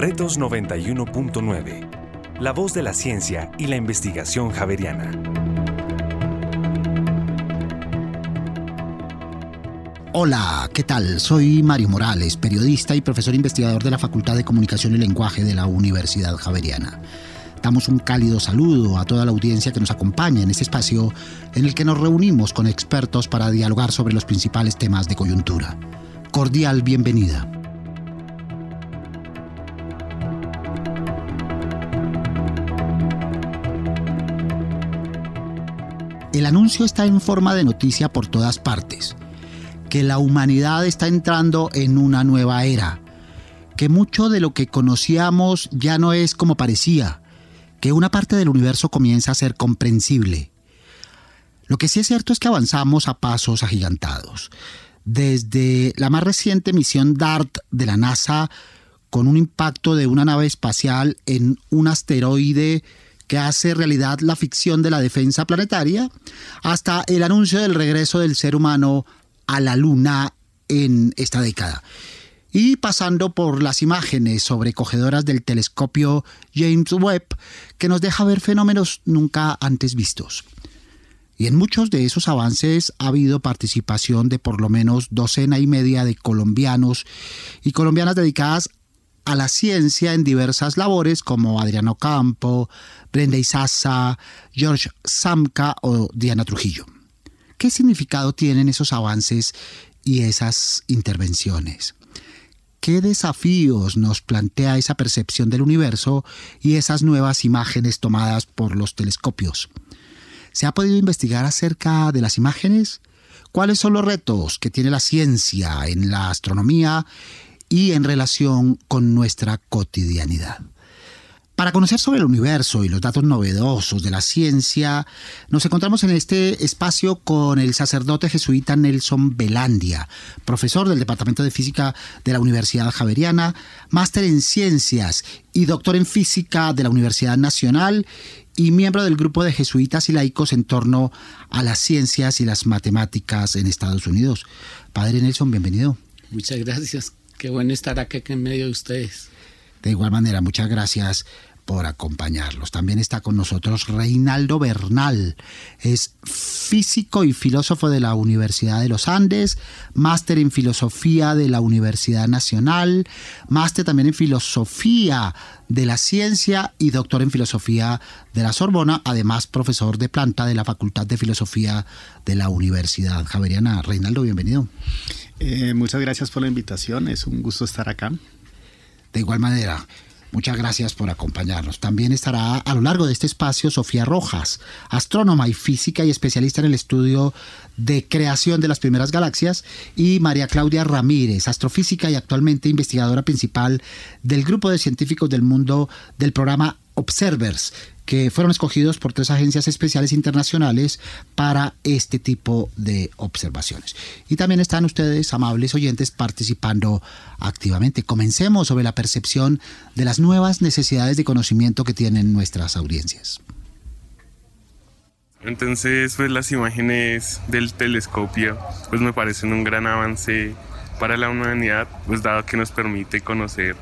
Retos 91.9. La voz de la ciencia y la investigación javeriana. Hola, ¿qué tal? Soy Mario Morales, periodista y profesor investigador de la Facultad de Comunicación y Lenguaje de la Universidad Javeriana. Damos un cálido saludo a toda la audiencia que nos acompaña en este espacio en el que nos reunimos con expertos para dialogar sobre los principales temas de coyuntura. Cordial bienvenida. El anuncio está en forma de noticia por todas partes, que la humanidad está entrando en una nueva era, que mucho de lo que conocíamos ya no es como parecía, que una parte del universo comienza a ser comprensible. Lo que sí es cierto es que avanzamos a pasos agigantados. Desde la más reciente misión DART de la NASA, con un impacto de una nave espacial en un asteroide que hace realidad la ficción de la defensa planetaria, hasta el anuncio del regreso del ser humano a la Luna en esta década. Y pasando por las imágenes sobrecogedoras del telescopio James Webb, que nos deja ver fenómenos nunca antes vistos. Y en muchos de esos avances ha habido participación de por lo menos docena y media de colombianos y colombianas dedicadas a la ciencia en diversas labores como Adriano Campo, Brenda Isaza, George Samka o Diana Trujillo. ¿Qué significado tienen esos avances y esas intervenciones? ¿Qué desafíos nos plantea esa percepción del universo y esas nuevas imágenes tomadas por los telescopios? ¿Se ha podido investigar acerca de las imágenes? ¿Cuáles son los retos que tiene la ciencia en la astronomía y en relación con nuestra cotidianidad? Para conocer sobre el universo y los datos novedosos de la ciencia, nos encontramos en este espacio con el sacerdote jesuita Nelson Belandia, profesor del Departamento de Física de la Universidad Javeriana, máster en ciencias y doctor en física de la Universidad Nacional y miembro del grupo de jesuitas y laicos en torno a las ciencias y las matemáticas en Estados Unidos. Padre Nelson, bienvenido. Muchas gracias. Qué bueno estar aquí en medio de ustedes. De igual manera, muchas gracias por acompañarlos. También está con nosotros Reinaldo Bernal. Es físico y filósofo de la Universidad de los Andes, máster en filosofía de la Universidad Nacional, máster también en filosofía de la ciencia y doctor en filosofía de la Sorbona, además profesor de planta de la Facultad de Filosofía de la Universidad Javeriana. Reinaldo, bienvenido. Eh, muchas gracias por la invitación, es un gusto estar acá. De igual manera, Muchas gracias por acompañarnos. También estará a lo largo de este espacio Sofía Rojas, astrónoma y física y especialista en el estudio de creación de las primeras galaxias, y María Claudia Ramírez, astrofísica y actualmente investigadora principal del grupo de científicos del mundo del programa Observers, que fueron escogidos por tres agencias especiales internacionales para este tipo de observaciones. Y también están ustedes, amables oyentes, participando activamente. Comencemos sobre la percepción de las nuevas necesidades de conocimiento que tienen nuestras audiencias. Entonces, pues las imágenes del telescopio pues me parecen un gran avance para la humanidad, pues dado que nos permite conocer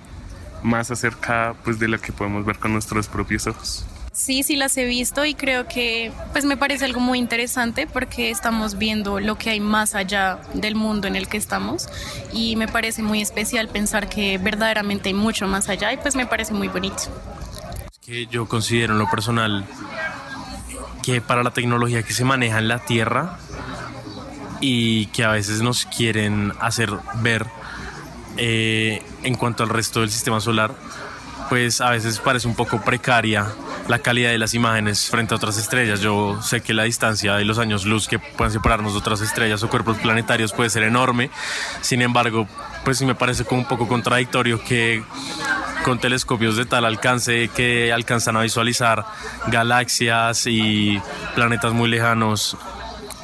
más acerca pues de lo que podemos ver con nuestros propios ojos. Sí, sí las he visto y creo que pues me parece algo muy interesante porque estamos viendo lo que hay más allá del mundo en el que estamos y me parece muy especial pensar que verdaderamente hay mucho más allá y pues me parece muy bonito. Es que yo considero en lo personal que para la tecnología que se maneja en la Tierra y que a veces nos quieren hacer ver eh, en cuanto al resto del sistema solar, pues a veces parece un poco precaria la calidad de las imágenes frente a otras estrellas. Yo sé que la distancia de los años luz que pueden separarnos de otras estrellas o cuerpos planetarios puede ser enorme. Sin embargo, pues sí me parece como un poco contradictorio que con telescopios de tal alcance que alcanzan a visualizar galaxias y planetas muy lejanos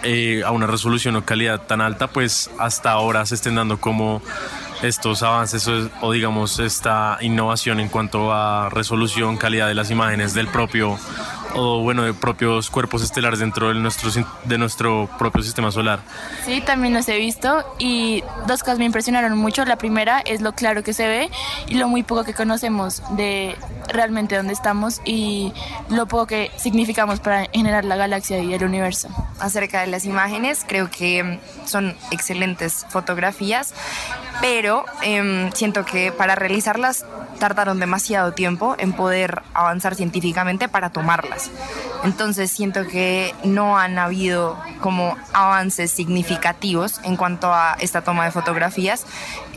eh, a una resolución o calidad tan alta, pues hasta ahora se estén dando como estos avances o, digamos esta innovación en cuanto a resolución, calidad de las imágenes del propio o bueno de propios cuerpos estelares dentro de nuestro, de nuestro propio sistema solar. Sí, también los he visto y dos cosas me impresionaron mucho. La primera es lo claro que se ve y lo muy poco que conocemos de realmente dónde estamos y lo poco que significamos para generar la galaxia y el universo. Acerca de las imágenes, creo que son excelentes fotografías, pero em, siento que para realizarlas tardaron demasiado tiempo en poder avanzar científicamente para tomarlas. Entonces siento que no han habido como avances significativos en cuanto a esta toma de fotografías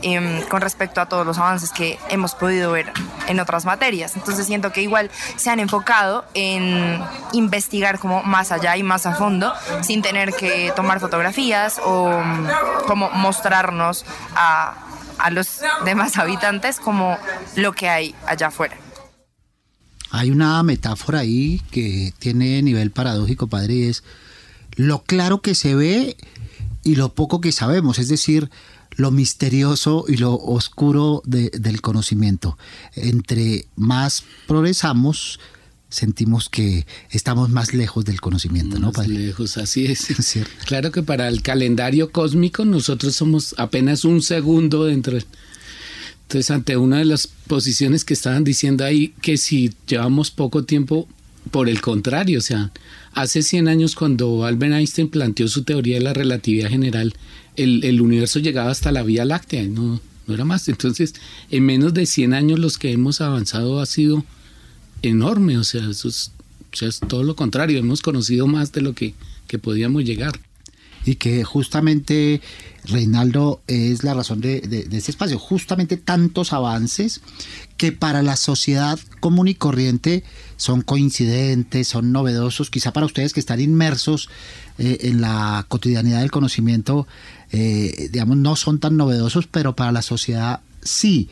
em, con respecto a todos los avances que hemos podido ver en otras materias. Entonces siento que igual se han enfocado en investigar como más allá y más a fondo sin tener que tomar fotografías o mm, como mostrarnos a, a los demás habitantes como lo que hay allá afuera. Hay una metáfora ahí que tiene nivel paradójico, padre, y es lo claro que se ve y lo poco que sabemos, es decir, lo misterioso y lo oscuro del conocimiento. Entre más progresamos, sentimos que estamos más lejos del conocimiento, ¿no? Más lejos, así es. Claro que para el calendario cósmico nosotros somos apenas un segundo dentro. Entonces, ante una de las posiciones que estaban diciendo ahí, que si llevamos poco tiempo, por el contrario, o sea, hace 100 años cuando Albert Einstein planteó su teoría de la relatividad general, el, universo llegaba hasta la Vía Láctea, no, no era más. Entonces, en menos de 100 años los que hemos avanzado ha sido enorme, o sea, eso es, todo lo contrario, hemos conocido más de lo que, que podíamos llegar. Y que justamente Reinaldo es la razón de, de, ese espacio, justamente tantos avances que para la sociedad común y corriente son coincidentes, son novedosos, quizá para ustedes que están inmersos eh, en la cotidianidad del conocimiento, eh, digamos, no son tan novedosos, pero para la sociedad sí.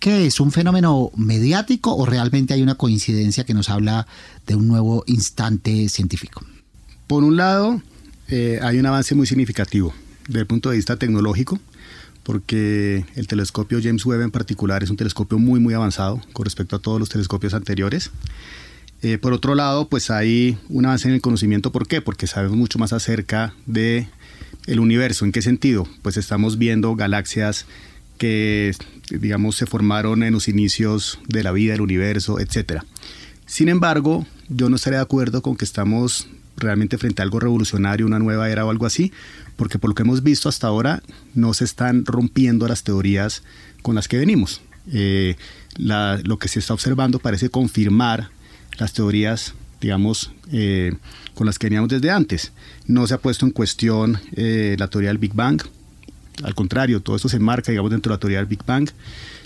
¿Qué es? ¿Un fenómeno mediático o realmente hay una coincidencia que nos habla de un nuevo instante científico? Por un lado, eh, hay un avance muy significativo desde el punto de vista tecnológico, porque el telescopio James Webb en particular es un telescopio muy muy avanzado con respecto a todos los telescopios anteriores. Eh, por otro lado, pues hay un avance en el conocimiento. ¿Por qué? Porque sabemos mucho más acerca de el universo. ¿En qué sentido? Pues estamos viendo galaxias que, digamos, se formaron en los inicios de la vida, del universo, etc. Sin embargo, yo no estaría de acuerdo con que estamos realmente frente a algo revolucionario, una nueva era o algo así, porque por lo que hemos visto hasta ahora no se están rompiendo las teorías con las que venimos. Eh, lo que se está observando parece confirmar las teorías, digamos, eh, con las que veníamos desde antes. No se ha puesto en cuestión eh, la teoría del Big Bang, al contrario, todo esto se enmarca, digamos, dentro de la teoría del Big Bang.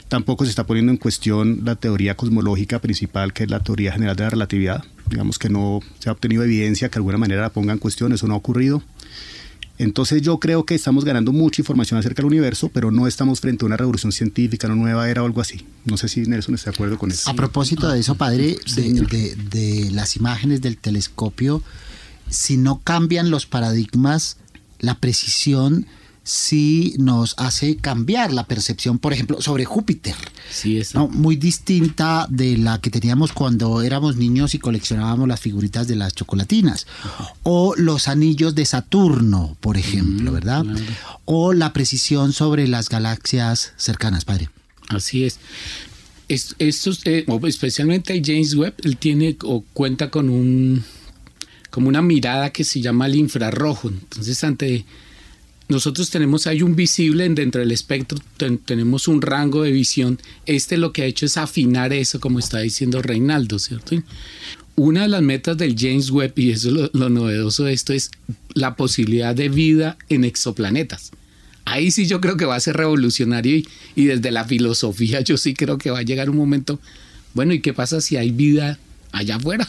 Tampoco se está poniendo en cuestión la teoría cosmológica principal, que es la teoría general de la relatividad. Digamos que no se ha obtenido evidencia que de alguna manera la ponga en cuestión, eso no ha ocurrido. Entonces yo creo que estamos ganando mucha información acerca del universo, pero no estamos frente a una revolución científica, una nueva era o algo así. No sé si Nelson está de acuerdo con eso. A propósito de eso, padre, de, de las imágenes del telescopio, si no cambian los paradigmas, la precisión sí nos hace cambiar la percepción, por ejemplo, sobre Júpiter. Sí, es. Muy distinta de la que teníamos cuando éramos niños y coleccionábamos las figuritas de las chocolatinas. O los anillos de Saturno, por ejemplo, ¿verdad? O la precisión sobre las galaxias cercanas, padre. Así es. Estos, eh, especialmente James Webb, él tiene o cuenta con un como una mirada que se llama el infrarrojo. Entonces, ante nosotros tenemos, hay un visible dentro del espectro, tenemos un rango de visión. Este lo que ha hecho es afinar eso, como está diciendo Reinaldo, ¿cierto? Una de las metas del James Webb, y eso es lo, novedoso de esto, es la posibilidad de vida en exoplanetas. Ahí sí yo creo que va a ser revolucionario y, y desde la filosofía yo sí creo que va a llegar un momento, bueno, ¿y qué pasa si hay vida allá afuera?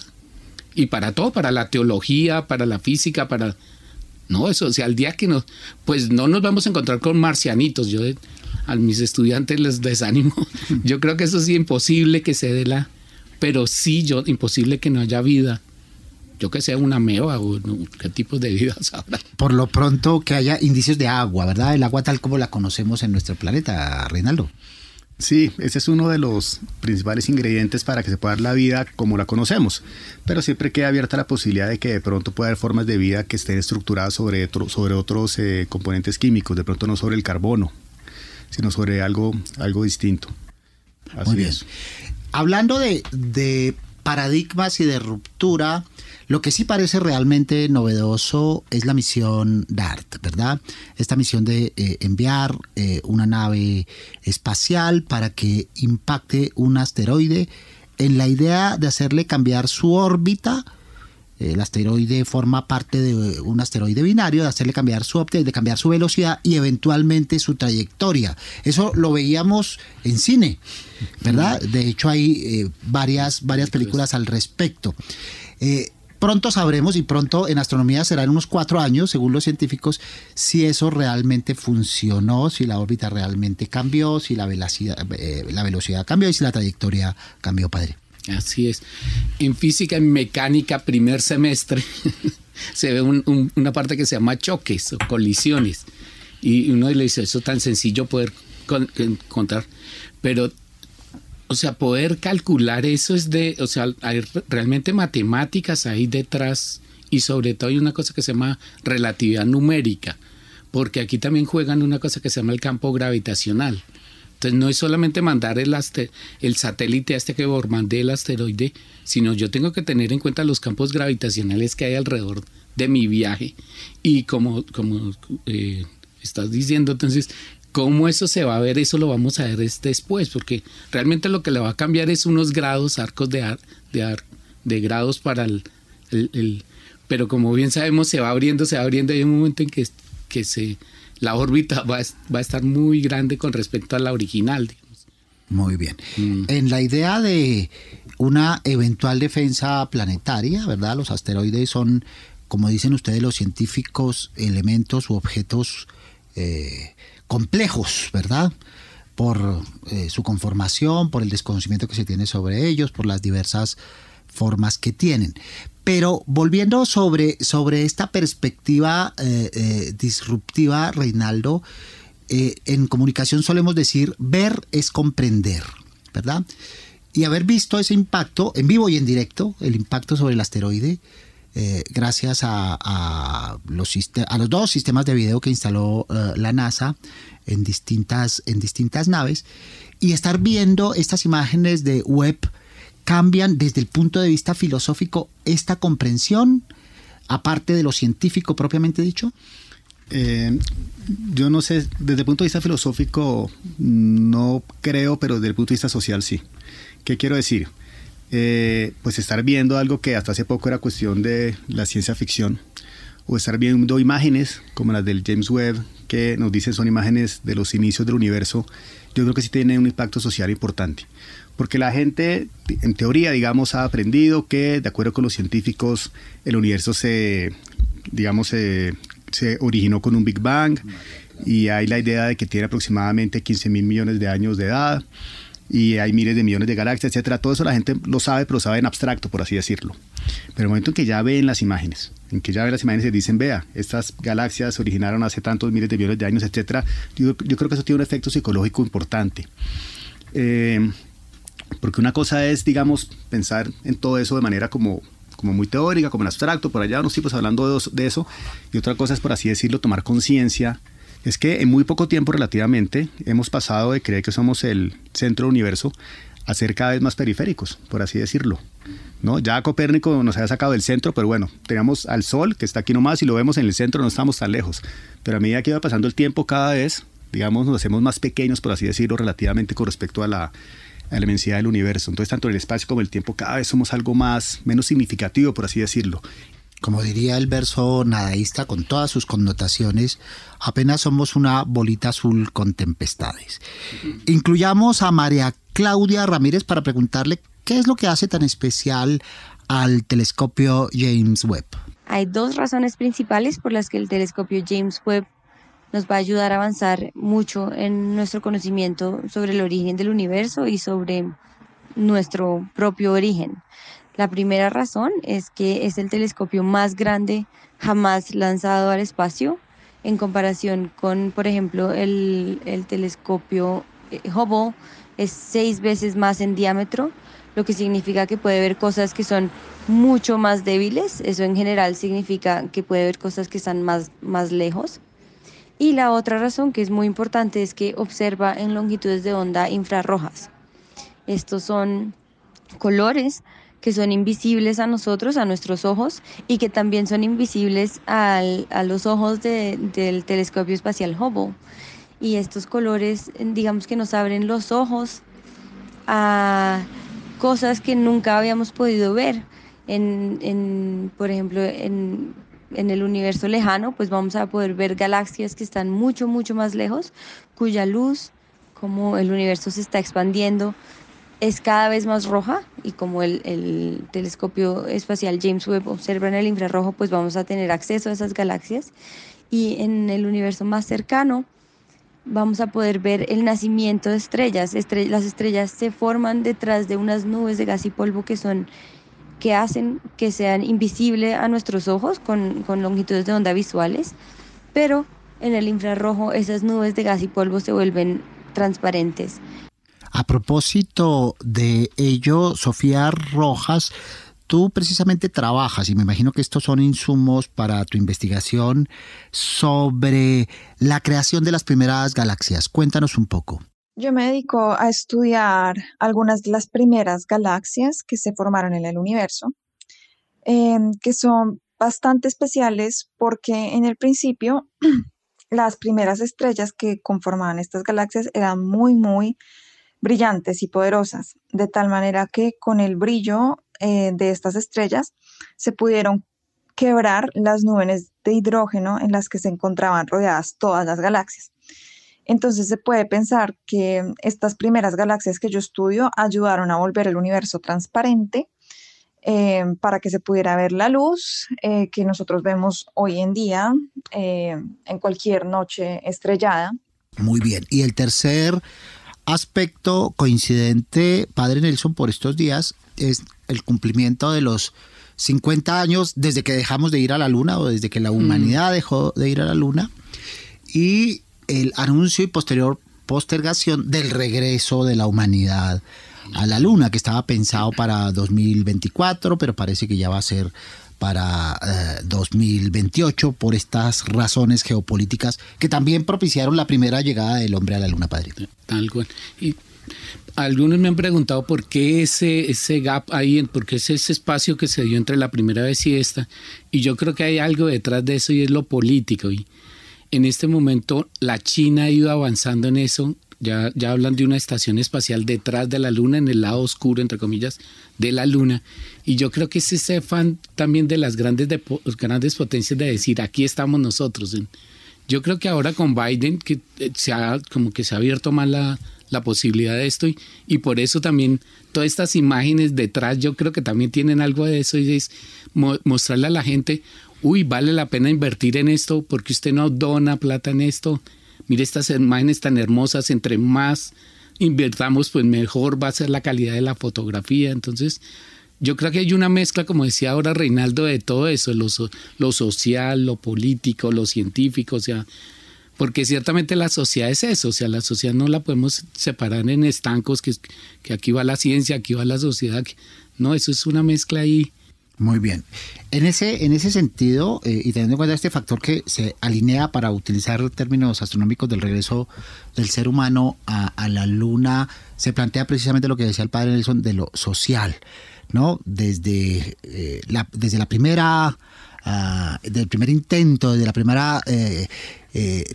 Y para todo, para la teología, para la física, para no, eso, o sea, al día que nos, pues no nos vamos a encontrar con marcianitos. Yo a mis estudiantes les desánimo. Yo creo que eso sí imposible que se dé la, pero sí yo imposible que no haya vida yo que sé, una meba o qué tipo de vida habrá. Por lo pronto que haya indicios de agua, ¿verdad? El agua tal como la conocemos en nuestro planeta, Reinaldo. Sí, ese es uno de los principales ingredientes para que se pueda dar la vida como la conocemos, pero siempre queda abierta la posibilidad de que de pronto pueda haber formas de vida que estén estructuradas sobre, sobre otros eh, componentes químicos, de pronto no sobre el carbono, sino sobre algo, algo distinto. Así Muy bien. Es. Hablando de, de paradigmas y de ruptura, lo que sí parece realmente novedoso es la misión DART, ¿verdad? Esta misión de eh, enviar eh, una nave espacial para que impacte un asteroide en la idea de hacerle cambiar su órbita. El asteroide forma parte de un asteroide binario, de hacerle cambiar su órbita, de cambiar su velocidad y eventualmente su trayectoria. Eso lo veíamos en cine, ¿verdad? De hecho hay eh, varias, varias películas al respecto pronto sabremos y pronto en astronomía serán unos cuatro años, según los científicos, si eso realmente funcionó, si la órbita realmente cambió, si la velocidad, eh, la velocidad cambió y si la trayectoria cambió, padre. Así es. En física y mecánica, primer semestre, se ve una parte que se llama choques o colisiones. Y uno le dice, eso es tan sencillo poder encontrar. Pero o sea, poder calcular eso es de, o sea, hay realmente matemáticas ahí detrás y sobre todo hay una cosa que se llama relatividad numérica, porque aquí también juegan una cosa que se llama el campo gravitacional. Entonces no es solamente mandar el, el satélite a este que mandé el asteroide, sino yo tengo que tener en cuenta los campos gravitacionales que hay alrededor de mi viaje. Y como, como eh, estás diciendo, entonces cómo eso se va a ver, eso lo vamos a ver después, porque realmente lo que le va a cambiar es unos grados, arcos de, de, de grados para el, el, Pero como bien sabemos, se va abriendo, se va abriendo, hay un momento en que, que se, la órbita va, va a estar muy grande con respecto a la original. Muy bien. Mm. En la idea de una eventual defensa planetaria, ¿verdad? Los asteroides son, como dicen ustedes los científicos, elementos u objetos eh, complejos, ¿verdad? Por eh, su conformación, por el desconocimiento que se tiene sobre ellos, por las diversas formas que tienen. Pero volviendo sobre, sobre esta perspectiva eh, eh, disruptiva, Reinaldo, en comunicación solemos decir ver es comprender, ¿verdad? Y haber visto ese impacto en vivo y en directo, el impacto sobre el asteroide, gracias a, los, dos sistemas de video que instaló la NASA en distintas, en distintas naves y estar viendo estas imágenes de web cambian desde el punto de vista filosófico esta comprensión, aparte de lo científico propiamente dicho? Eh, yo no sé, desde el punto de vista filosófico no creo, pero desde el punto de vista social sí. ¿Qué quiero decir? Eh, pues estar viendo algo que hasta hace poco era cuestión de la ciencia ficción, o estar viendo imágenes como las del James Webb, que nos dicen son imágenes de los inicios del universo, yo creo que sí tiene un impacto social importante. Porque la gente, en teoría, digamos, ha aprendido que, de acuerdo con los científicos, el universo se, digamos, se, se originó con un Big Bang y hay la idea de que tiene aproximadamente 15 mil millones de años de edad y hay miles de millones de galaxias, etcétera. Todo eso la gente lo sabe, pero sabe en abstracto, por así decirlo. Pero el momento en que ya ven las imágenes, en que ya ven las imágenes y dicen, vea, estas galaxias se originaron hace tantos miles de millones de años, etcétera, yo, creo que eso tiene un efecto psicológico importante. Eh, porque una cosa es, digamos, pensar en todo eso de manera como, como muy teórica, como en abstracto, por allá unos tipos hablando de, de eso, y otra cosa es, por así decirlo, tomar conciencia es que en muy poco tiempo relativamente hemos pasado de creer que somos el centro del universo a ser cada vez más periféricos, por así decirlo. ¿no? Ya Copérnico nos había sacado del centro, pero bueno, teníamos al Sol, que está aquí nomás, y lo vemos en el centro, no estamos tan lejos. Pero a medida que iba pasando el tiempo, cada vez, digamos, nos hacemos más pequeños, por así decirlo, relativamente con respecto a la, a inmensidad del universo. Entonces, tanto el espacio como el tiempo, cada vez somos algo más, menos significativo, por así decirlo como diría el verso nadaísta con todas sus connotaciones, apenas somos una bolita azul con tempestades. Incluyamos a María Claudia Ramírez para preguntarle qué es lo que hace tan especial al telescopio James Webb. Hay dos razones principales por las que el telescopio James Webb nos va a ayudar a avanzar mucho en nuestro conocimiento sobre el origen del universo y sobre nuestro propio origen. La primera razón es que es el telescopio más grande jamás lanzado al espacio en comparación con, por ejemplo, el, el telescopio eh, Hubble es seis veces más en diámetro, lo que significa que puede ver cosas que son mucho más débiles. Eso en general significa que puede ver cosas que están más, más lejos. Y la otra razón que es muy importante es que observa en longitudes de onda infrarrojas. Estos son colores que son invisibles a nosotros, a nuestros ojos, y que también son invisibles al, a los ojos del telescopio espacial Hubble. Y estos colores, digamos que nos abren los ojos a cosas que nunca habíamos podido ver. En, en por ejemplo, en, en el universo lejano, pues vamos a poder ver galaxias que están mucho, mucho más lejos, cuya luz, como el universo se está expandiendo, es cada vez más roja y como el, el, telescopio espacial James Webb observa en el infrarrojo, pues vamos a tener acceso a esas galaxias y en el universo más cercano vamos a poder ver el nacimiento de estrellas. las estrellas se forman detrás de unas nubes de gas y polvo que son que hacen que sean invisibles a nuestros ojos con, con longitudes de onda visuales, pero en el infrarrojo esas nubes de gas y polvo se vuelven transparentes. A propósito de ello, Sofía Rojas, tú precisamente trabajas, y me imagino que estos son insumos para tu investigación sobre la creación de las primeras galaxias. Cuéntanos un poco. Yo me dedico a estudiar algunas de las primeras galaxias que se formaron en el universo, em, que son bastante especiales porque en el principio las primeras estrellas que conformaban estas galaxias eran muy, muy brillantes y poderosas, de tal manera que con el brillo eh, de estas estrellas se pudieron quebrar las nubes de hidrógeno en las que se encontraban rodeadas todas las galaxias. Entonces se puede pensar que estas primeras galaxias que yo estudio ayudaron a volver el universo transparente eh, para que se pudiera ver la luz eh, que nosotros vemos hoy en día en cualquier noche estrellada. Muy bien. Y el tercer aspecto coincidente, Padre Nelson, por estos días es el cumplimiento de los 50 años desde que dejamos de ir a la Luna o desde que la mm. humanidad dejó de ir a la Luna y el anuncio y posterior postergación del regreso de la humanidad a la Luna, que estaba pensado para 2024, pero parece que ya va a ser para 2028 eh, por estas razones geopolíticas que también propiciaron la primera llegada del hombre a la luna, padre. Tal cual. Y algunos me han preguntado por qué ese, ese gap ahí, por qué es ese espacio que se dio entre la primera vez y esta. Y yo creo que hay algo detrás de eso y es lo político. Y en este momento la China ha ido avanzando en eso ya, ya hablan de una estación espacial detrás de la Luna, en el lado oscuro, entre comillas, de la Luna. Y yo creo que es ese fan también de las grandes, de, grandes potencias de decir, aquí estamos nosotros. Yo creo que ahora con Biden, que eh, se ha, como que se ha abierto más la, la posibilidad de esto y, y, por eso también todas estas imágenes detrás yo creo que también tienen algo de eso y es mostrarle a la gente, uy, vale la pena invertir en esto porque usted no dona plata en esto, mire estas imágenes tan hermosas, entre más invertamos, pues mejor va a ser la calidad de la fotografía. Entonces, yo creo que hay una mezcla, como decía ahora Reinaldo, de todo eso, lo, lo social, lo político, lo científico, o sea, porque ciertamente la sociedad es eso, o sea, la sociedad no la podemos separar en estancos, que, que aquí va la ciencia, aquí va la sociedad, no, eso es una mezcla ahí muy bien. En ese, en ese sentido, eh, y teniendo en cuenta este factor que se alinea para utilizar términos astronómicos del regreso del ser humano a, la Luna, se plantea precisamente lo que decía el padre Nelson de lo social, ¿no? Desde, eh, la, desde la primera, uh, del primer intento, desde la primera eh,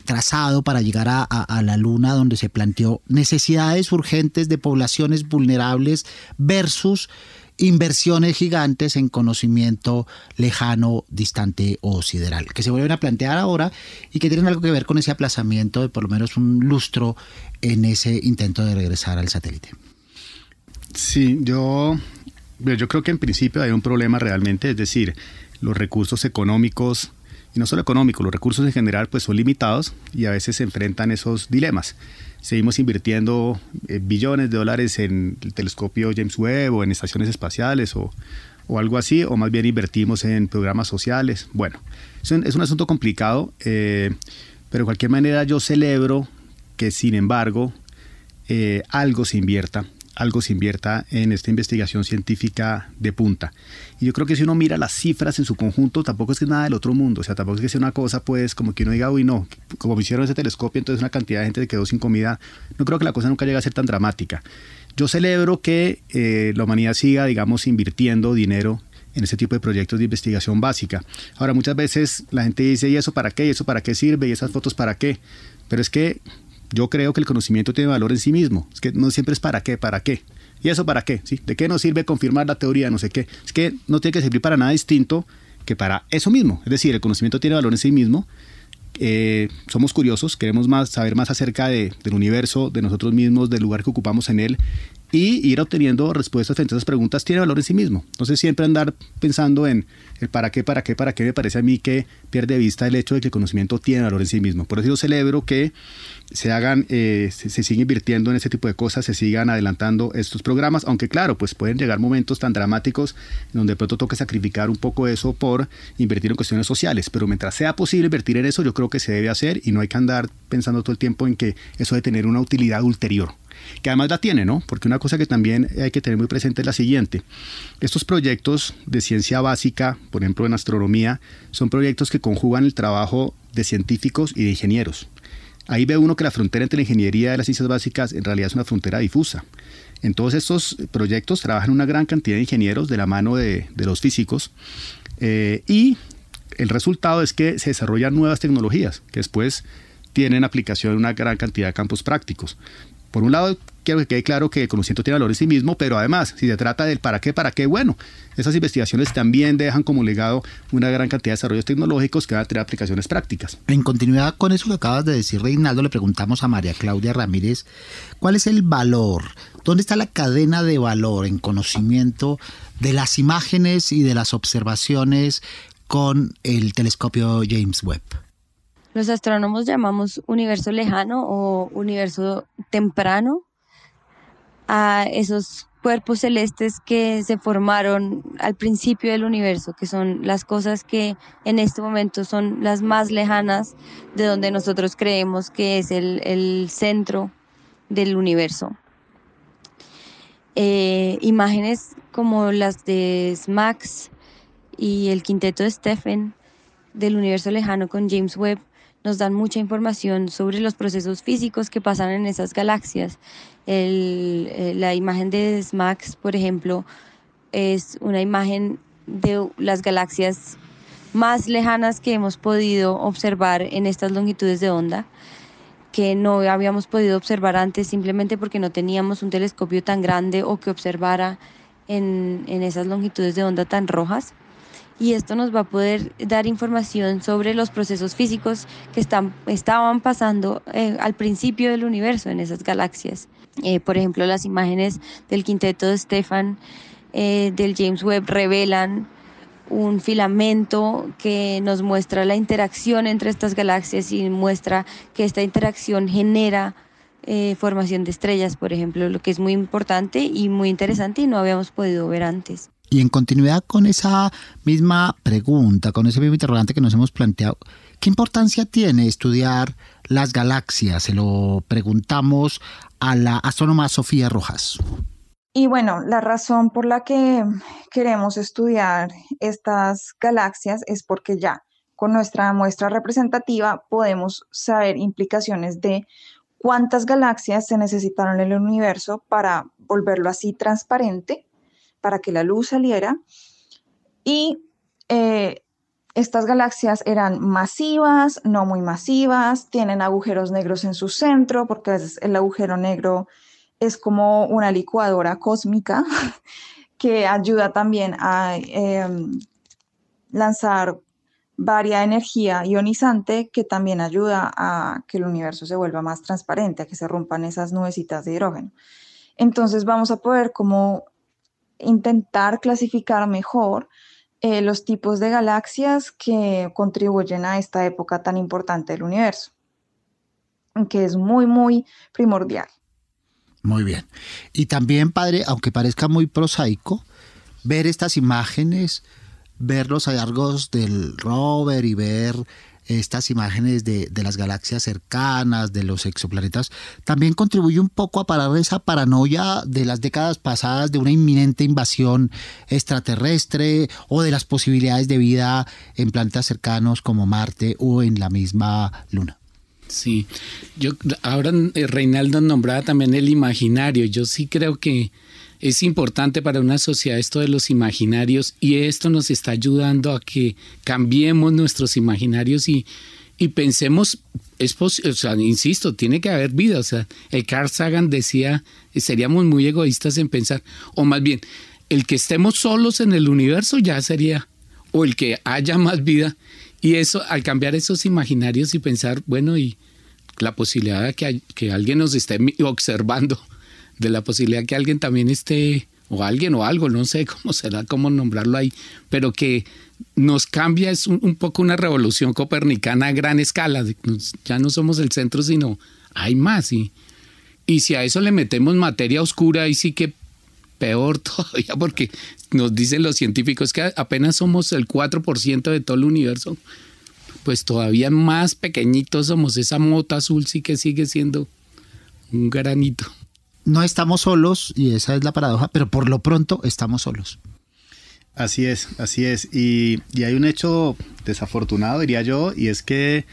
trazado para llegar a, a la Luna, donde se planteó necesidades urgentes de poblaciones vulnerables versus inversiones gigantes en conocimiento lejano, distante o sideral, que se vuelven a plantear ahora y que tienen algo que ver con ese aplazamiento de por lo menos un lustro en ese intento de regresar al satélite. Sí, yo, yo creo que en principio hay un problema realmente, es decir, los recursos económicos, y no solo económicos, los recursos en general pues son limitados y a veces se enfrentan esos dilemas seguimos invirtiendo eh, billones de dólares en el telescopio James Webb o en estaciones espaciales o, o algo así, o más bien invertimos en programas sociales. Bueno, es un, asunto complicado, eh, pero de cualquier manera yo celebro que sin embargo eh, algo se invierta algo se invierta en esta investigación científica de punta. Y yo creo que si uno mira las cifras en su conjunto, tampoco es que nada del otro mundo, o sea, tampoco es que sea una cosa, pues, como que uno diga, uy, no, como hicieron ese telescopio, entonces una cantidad de gente quedó sin comida. No creo que la cosa nunca llegue a ser tan dramática. Yo celebro que eh, la humanidad siga, digamos, invirtiendo dinero en ese tipo de proyectos de investigación básica. Ahora, muchas veces la gente dice, ¿y eso para qué? ¿Y eso para qué sirve? ¿Y esas fotos para qué? Pero es que yo creo que el conocimiento tiene valor en sí mismo. Es que no siempre es para qué, para qué. ¿Y eso para qué? ¿Sí? ¿De qué nos sirve confirmar la teoría? No sé qué. Es que no tiene que servir para nada distinto que para eso mismo. Es decir, el conocimiento tiene valor en sí mismo. Eh, somos curiosos, queremos más, saber más acerca del universo, de nosotros mismos, del lugar que ocupamos en él y ir obteniendo respuestas frente a esas preguntas tiene valor en sí mismo. Entonces siempre andar pensando en el para qué, para qué, para qué, me parece a mí que pierde de vista el hecho de que el conocimiento tiene valor en sí mismo. Por eso yo celebro que se hagan, eh, se, siga invirtiendo en ese tipo de cosas, se sigan adelantando estos programas, aunque claro, pues pueden llegar momentos tan dramáticos donde de pronto toque sacrificar un poco eso por invertir en cuestiones sociales, pero mientras sea posible invertir en eso, yo creo que se debe hacer y no hay que andar pensando todo el tiempo en que eso debe tener una utilidad ulterior que además la tiene, ¿no? Porque una cosa que también hay que tener muy presente es la siguiente. Estos proyectos de ciencia básica, por ejemplo en astronomía, son proyectos que conjugan el trabajo de científicos y de ingenieros. Ahí ve uno que la frontera entre la ingeniería y las ciencias básicas en realidad es una frontera difusa. En todos estos proyectos trabajan una gran cantidad de ingenieros de la mano de, los físicos eh, y el resultado es que se desarrollan nuevas tecnologías que después tienen aplicación en una gran cantidad de campos prácticos. Por un lado, quiero que quede claro que el conocimiento tiene valor en sí mismo, pero además, si se trata del para qué, para qué, bueno, esas investigaciones también dejan como legado una gran cantidad de desarrollos tecnológicos que van a tener aplicaciones prácticas. En continuidad con eso que acabas de decir, Reinaldo, le preguntamos a María Claudia Ramírez, ¿cuál es el valor? ¿Dónde está la cadena de valor en conocimiento de las imágenes y de las observaciones con el telescopio James Webb? Los astrónomos llamamos universo lejano o universo temprano a esos cuerpos celestes que se formaron al principio del universo, que son las cosas que en este momento son las más lejanas de donde nosotros creemos que es el, centro del universo. Eh, imágenes como las de SMAX y el quinteto de Stephen del universo lejano con James Webb nos dan mucha información sobre los procesos físicos que pasan en esas galaxias. Eh, la imagen de SMAX, por ejemplo, es una imagen de las galaxias más lejanas que hemos podido observar en estas longitudes de onda, que no habíamos podido observar antes simplemente porque no teníamos un telescopio tan grande o que observara en, en esas longitudes de onda tan rojas y esto nos va a poder dar información sobre los procesos físicos que están, estaban pasando eh, al principio del universo en esas galaxias. Eh, por ejemplo, las imágenes del quinteto de Stefan eh, del James Webb revelan un filamento que nos muestra la interacción entre estas galaxias y muestra que esta interacción genera formación de estrellas, por ejemplo, lo que es muy importante y muy interesante y no habíamos podido ver antes. Y en continuidad con esa misma pregunta, con ese mismo interrogante que nos hemos planteado, ¿qué importancia tiene estudiar las galaxias? Se lo preguntamos a la astrónoma Sofía Rojas. Y bueno, la razón por la que queremos estudiar estas galaxias es porque ya con nuestra muestra representativa podemos saber implicaciones de cuántas galaxias se necesitaron en el universo para volverlo así transparente para que la luz saliera. Y eh, estas galaxias eran masivas, no muy masivas, tienen agujeros negros en su centro, porque el agujero negro es como una licuadora cósmica que ayuda también a em, lanzar varia energía ionizante que también ayuda a que el universo se vuelva más transparente, a que se rompan esas nubecitas de hidrógeno. Entonces vamos a poder como intentar clasificar mejor eh, los tipos de galaxias que contribuyen a esta época tan importante del universo, que es muy, muy primordial. Muy bien. Y también, padre, aunque parezca muy prosaico, ver estas imágenes, ver los hallazgos del rover y ver estas imágenes de, de, las galaxias cercanas, de los exoplanetas, también contribuye un poco a parar esa paranoia de las décadas pasadas de una inminente invasión extraterrestre o de las posibilidades de vida en planetas cercanos como Marte o en la misma Luna. Sí, yo ahora eh, Reinaldo nombraba también el imaginario. Yo sí creo que es importante para una sociedad esto de los imaginarios y esto nos está ayudando a que cambiemos nuestros imaginarios y, y pensemos, es o sea, insisto, tiene que haber vida. O sea, el Carl Sagan decía, seríamos muy egoístas en pensar, o más bien, el que estemos solos en el universo ya sería, o el que haya más vida. Y eso, al cambiar esos imaginarios y pensar, bueno, y la posibilidad de que, que alguien nos esté observando, de la posibilidad que alguien también esté, o alguien o algo, no sé cómo será, cómo nombrarlo ahí, pero que nos cambia, es un, poco una revolución copernicana a gran escala. Ya no somos el centro, sino hay más. Y, y si a eso le metemos materia oscura, ahí sí que peor todavía, porque nos dicen los científicos que apenas somos el 4% de todo el universo, pues todavía más pequeñitos somos. Esa mota azul sí que sigue siendo un granito. No estamos solos, y esa es la paradoja, pero por lo pronto estamos solos. Así es, así es. Y, y hay un hecho desafortunado, diría yo, y es que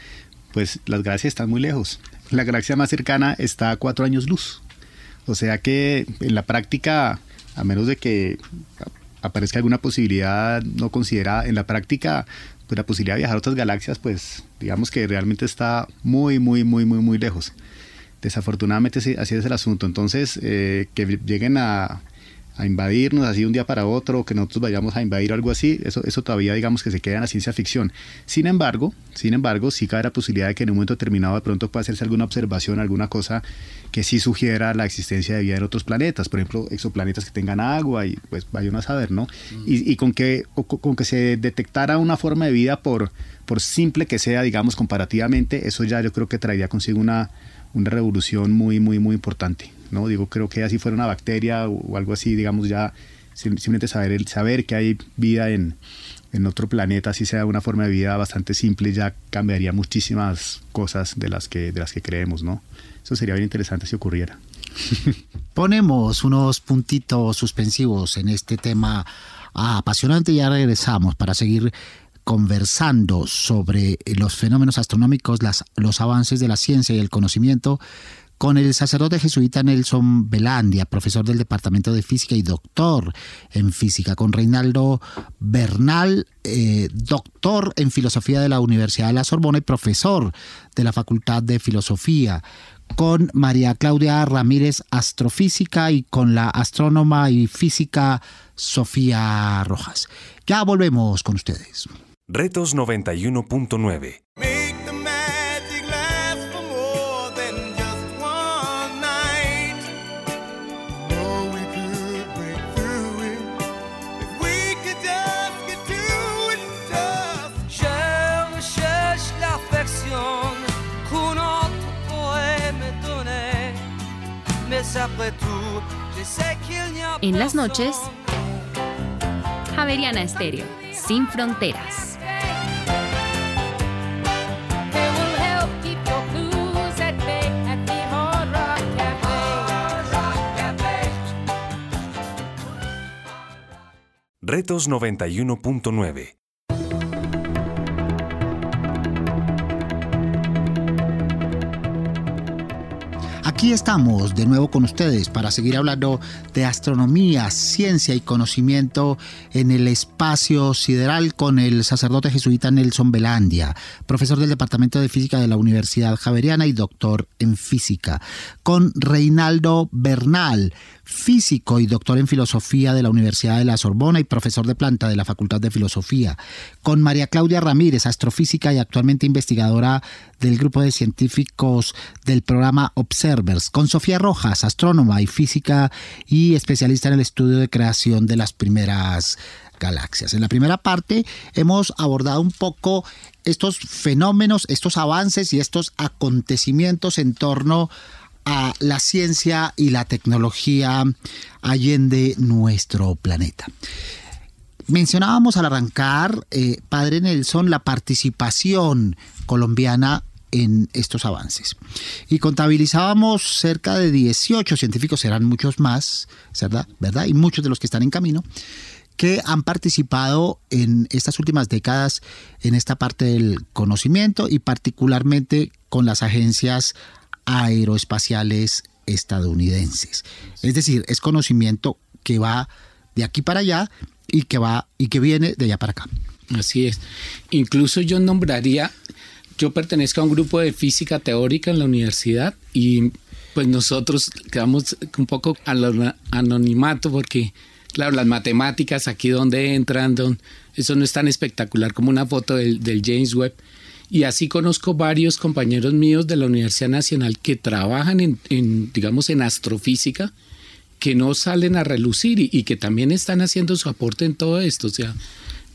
pues las galaxias están muy lejos. La galaxia más cercana está a cuatro años luz. O sea que en la práctica a menos de que aparezca alguna posibilidad no considerada en la práctica, pues la posibilidad de viajar a otras galaxias, pues digamos que realmente está muy, muy, muy, muy, muy lejos. Desafortunadamente así es el asunto. Entonces, eh, que lleguen a, a invadirnos así de un día para otro, que nosotros vayamos a invadir algo así, eso, eso todavía digamos que se queda en la ciencia ficción. Sin embargo, sin embargo, sí cabe la posibilidad de que en un momento determinado de pronto pueda hacerse alguna observación, alguna cosa que sí sugiera la existencia de vida en otros planetas, por ejemplo, exoplanetas que tengan agua y pues vayan a saber, ¿no? Y, y, con, que, con que se detectara una forma de vida por, por simple que sea, digamos, comparativamente, eso ya yo creo que traería consigo una, una revolución muy, muy, muy importante. ¿no? Digo, creo que así fuera una bacteria o, algo así, digamos, ya simplemente saber, el, saber que hay vida en, en otro planeta, así sea una forma de vida bastante simple, ya cambiaría muchísimas cosas de las que, de las que creemos, ¿no? Eso sería bien interesante si ocurriera. Ponemos unos puntitos suspensivos en este tema apasionante y ya regresamos para seguir conversando sobre los fenómenos astronómicos, las, los avances de la ciencia y el conocimiento con el sacerdote jesuita Nelson Belandia, profesor del Departamento de Física y doctor en Física, con Reinaldo Bernal, eh, doctor en Filosofía de la Universidad de la Sorbona y profesor de la Facultad de Filosofía, con María Claudia Ramírez, astrofísica, y con la astrónoma y física Sofía Rojas. Ya volvemos con ustedes. Retos 91.9 En las noches, Javeriana Estéreo, sin fronteras. Retos 91.9 Aquí estamos de nuevo con ustedes para seguir hablando de astronomía, ciencia y conocimiento en el espacio sideral con el sacerdote jesuita Nelson Belandia, profesor del Departamento de Física de la Universidad Javeriana y doctor en física, con Reinaldo Bernal, físico y doctor en filosofía de la Universidad de la Sorbona y profesor de planta de la Facultad de Filosofía, con María Claudia Ramírez, astrofísica y actualmente investigadora del grupo de científicos del programa Observers, con Sofía Rojas, astrónoma y física y especialista en el estudio de creación de las primeras galaxias. En la primera parte hemos abordado un poco estos fenómenos, estos avances y estos acontecimientos en torno a la ciencia y la tecnología allende nuestro planeta. Mencionábamos al arrancar, eh, Padre Nelson, la participación colombiana en estos avances. Y contabilizábamos cerca de 18 científicos, serán muchos más, ¿verdad? ¿verdad? Y muchos de los que están en camino, que han participado en estas últimas décadas en esta parte del conocimiento y particularmente con las agencias aeroespaciales estadounidenses. Es decir, es conocimiento que va de aquí para allá y que va y que viene de allá para acá. Así es. Incluso yo nombraría yo pertenezco a un grupo de física teórica en la universidad y pues nosotros quedamos un poco anonimato porque, claro, las matemáticas aquí donde entran, eso no es tan espectacular como una foto del, James Webb. Y así conozco varios compañeros míos de la Universidad Nacional que trabajan en, digamos, en astrofísica, que no salen a relucir y, y, que también están haciendo su aporte en todo esto. O sea,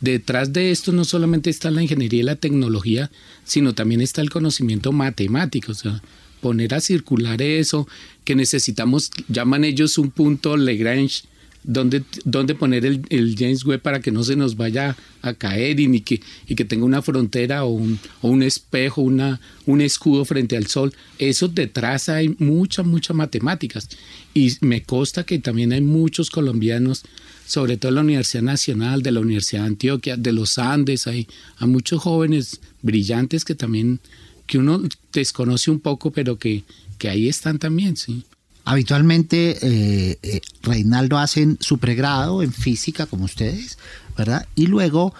detrás de esto no solamente está la ingeniería y la tecnología, sino también está el conocimiento matemático, o sea, poner a circular eso, que necesitamos, llaman ellos un punto Lagrange, donde, donde poner el, James Webb para que no se nos vaya a caer y, ni que, y que tenga una frontera o un, o un espejo, una, un escudo frente al sol. Eso detrás hay muchas, muchas matemáticas. Y me consta que también hay muchos colombianos sobre todo en la Universidad Nacional, de la Universidad de Antioquia, de los Andes, hay, hay muchos jóvenes brillantes que también, que uno desconoce un poco, pero que, que ahí están también, sí. Habitualmente, eh, eh, Reinaldo hacen su pregrado en física, como ustedes, ¿verdad? Y luego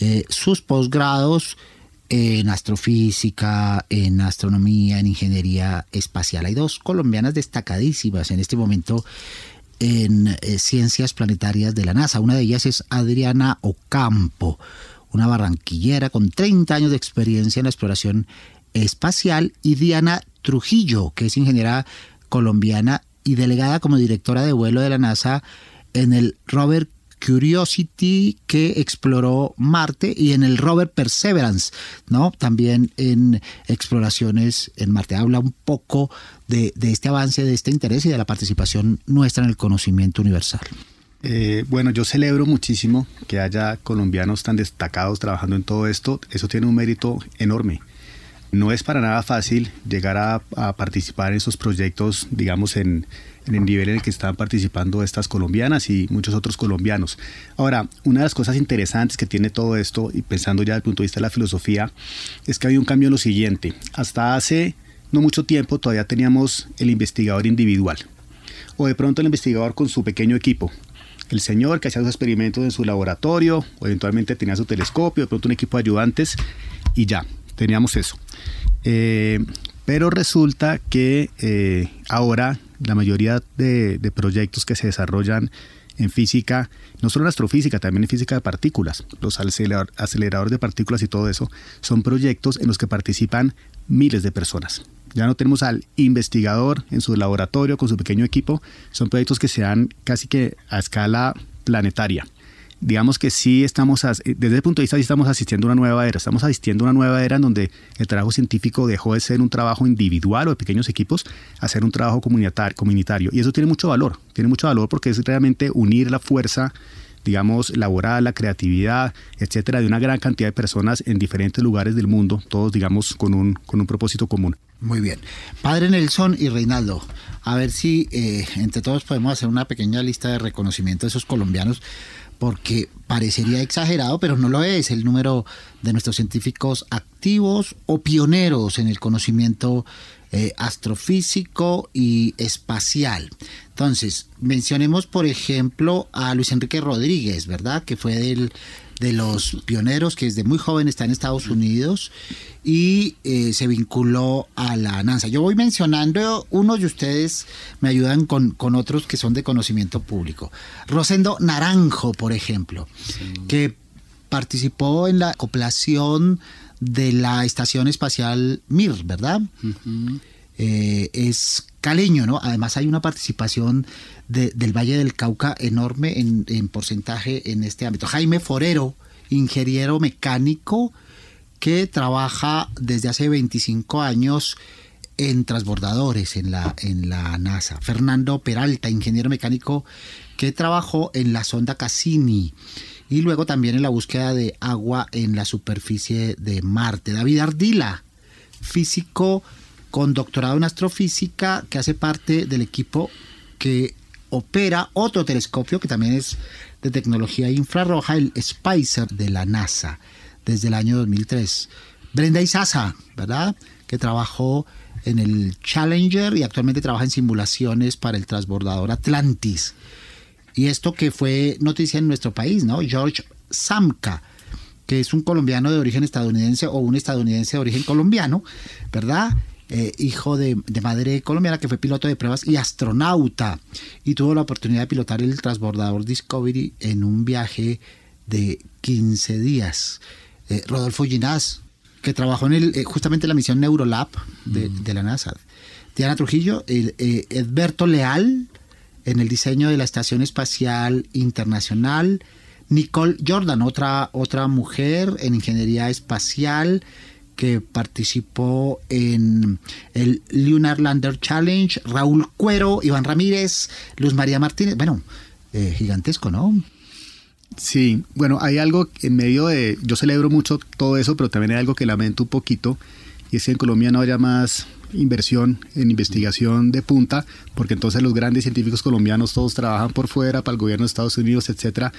eh, sus posgrados en astrofísica, en astronomía, en ingeniería espacial. Hay dos colombianas destacadísimas en este momento en ciencias planetarias de la NASA. Una de ellas es Adriana Ocampo, una barranquillera con 30 años de experiencia en la exploración espacial, y Diana Trujillo, que es ingeniera colombiana y delegada como directora de vuelo de la NASA en el Robert Curiosity que exploró Marte y en el rover Perseverance, ¿no? También en exploraciones en Marte. Habla un poco de, este avance, de este interés y de la participación nuestra en el conocimiento universal. Eh, bueno, yo celebro muchísimo que haya colombianos tan destacados trabajando en todo esto. Eso tiene un mérito enorme. No es para nada fácil llegar a, participar en esos proyectos, digamos, en, en el nivel en el que están participando estas colombianas y muchos otros colombianos. Ahora, una de las cosas interesantes que tiene todo esto, y pensando ya desde el punto de vista de la filosofía, es que hay un cambio en lo siguiente. Hasta hace no mucho tiempo todavía teníamos el investigador individual, o de pronto el investigador con su pequeño equipo. El señor que hacía sus experimentos en su laboratorio, o eventualmente tenía su telescopio, de pronto un equipo de ayudantes, y ya, teníamos eso. Eh, pero resulta que eh, ahora la mayoría de, proyectos que se desarrollan en física, no solo en astrofísica, también en física de partículas, los aceleradores de partículas y todo eso, son proyectos en los que participan miles de personas. Ya no tenemos al investigador en su laboratorio con su pequeño equipo, son proyectos que se dan casi que a escala planetaria digamos que sí estamos, desde el punto de vista sí estamos asistiendo a una nueva era, estamos asistiendo a una nueva era en donde el trabajo científico dejó de ser un trabajo individual o de pequeños equipos a ser un trabajo comunitario. Y eso tiene mucho valor, tiene mucho valor porque es realmente unir la fuerza digamos, laboral, la creatividad, etcétera, de una gran cantidad de personas en diferentes lugares del mundo, todos, digamos, con un, con un propósito común. Muy bien. Padre Nelson y Reinaldo, a ver si eh, entre todos podemos hacer una pequeña lista de reconocimiento de esos colombianos porque parecería exagerado, pero no lo es, el número de nuestros científicos activos o pioneros en el conocimiento eh, astrofísico y espacial. Entonces, mencionemos, por ejemplo, a Luis Enrique Rodríguez, ¿verdad? Que fue del de los pioneros que desde muy joven está en Estados Unidos y eh, se vinculó a la NASA. Yo voy mencionando unos de ustedes me ayudan con, con otros que son de conocimiento público. Rosendo Naranjo, por ejemplo, que participó en la acoplación de la Estación Espacial Mir, ¿verdad? Eh, es caleño, ¿no? Además hay una participación del Valle del Cauca enorme en, porcentaje en este ámbito. Jaime Forero, ingeniero mecánico que trabaja desde hace 25 años en transbordadores en la, en la NASA. Fernando Peralta, ingeniero mecánico que trabajó en la sonda Cassini y luego también en la búsqueda de agua en la superficie de Marte. David Ardila, físico con doctorado en astrofísica que hace parte del equipo que opera otro telescopio que también es de tecnología infrarroja, el Spicer de la NASA, desde el año 2003. Brenda Isaza, ¿verdad? Que trabajó en el Challenger y actualmente trabaja en simulaciones para el transbordador Atlantis. Y esto que fue noticia en nuestro país, ¿no? George Samka, que es un colombiano de origen estadounidense o un estadounidense de origen colombiano, ¿verdad? Eh, hijo de, de, madre colombiana que fue piloto de pruebas y astronauta y tuvo la oportunidad de pilotar el transbordador Discovery en un viaje de 15 días. Eh, Rodolfo Ginás, que trabajó en el, eh, justamente en la misión Neurolab de, de la NASA. Diana Trujillo, Edberto Leal, en el diseño de la Estación Espacial Internacional. Nicole Jordan, otra, otra mujer en ingeniería espacial que participó en el Lunar Lander Challenge, Raúl Cuero, Iván Ramírez, Luz María Martínez, bueno, eh, gigantesco, ¿no? Sí, bueno, hay algo en medio de, yo celebro mucho todo eso, pero también hay algo que lamento un poquito, y es que en Colombia no haya más inversión en investigación de punta, porque entonces los grandes científicos colombianos todos trabajan por fuera, para el gobierno de Estados Unidos, etcétera.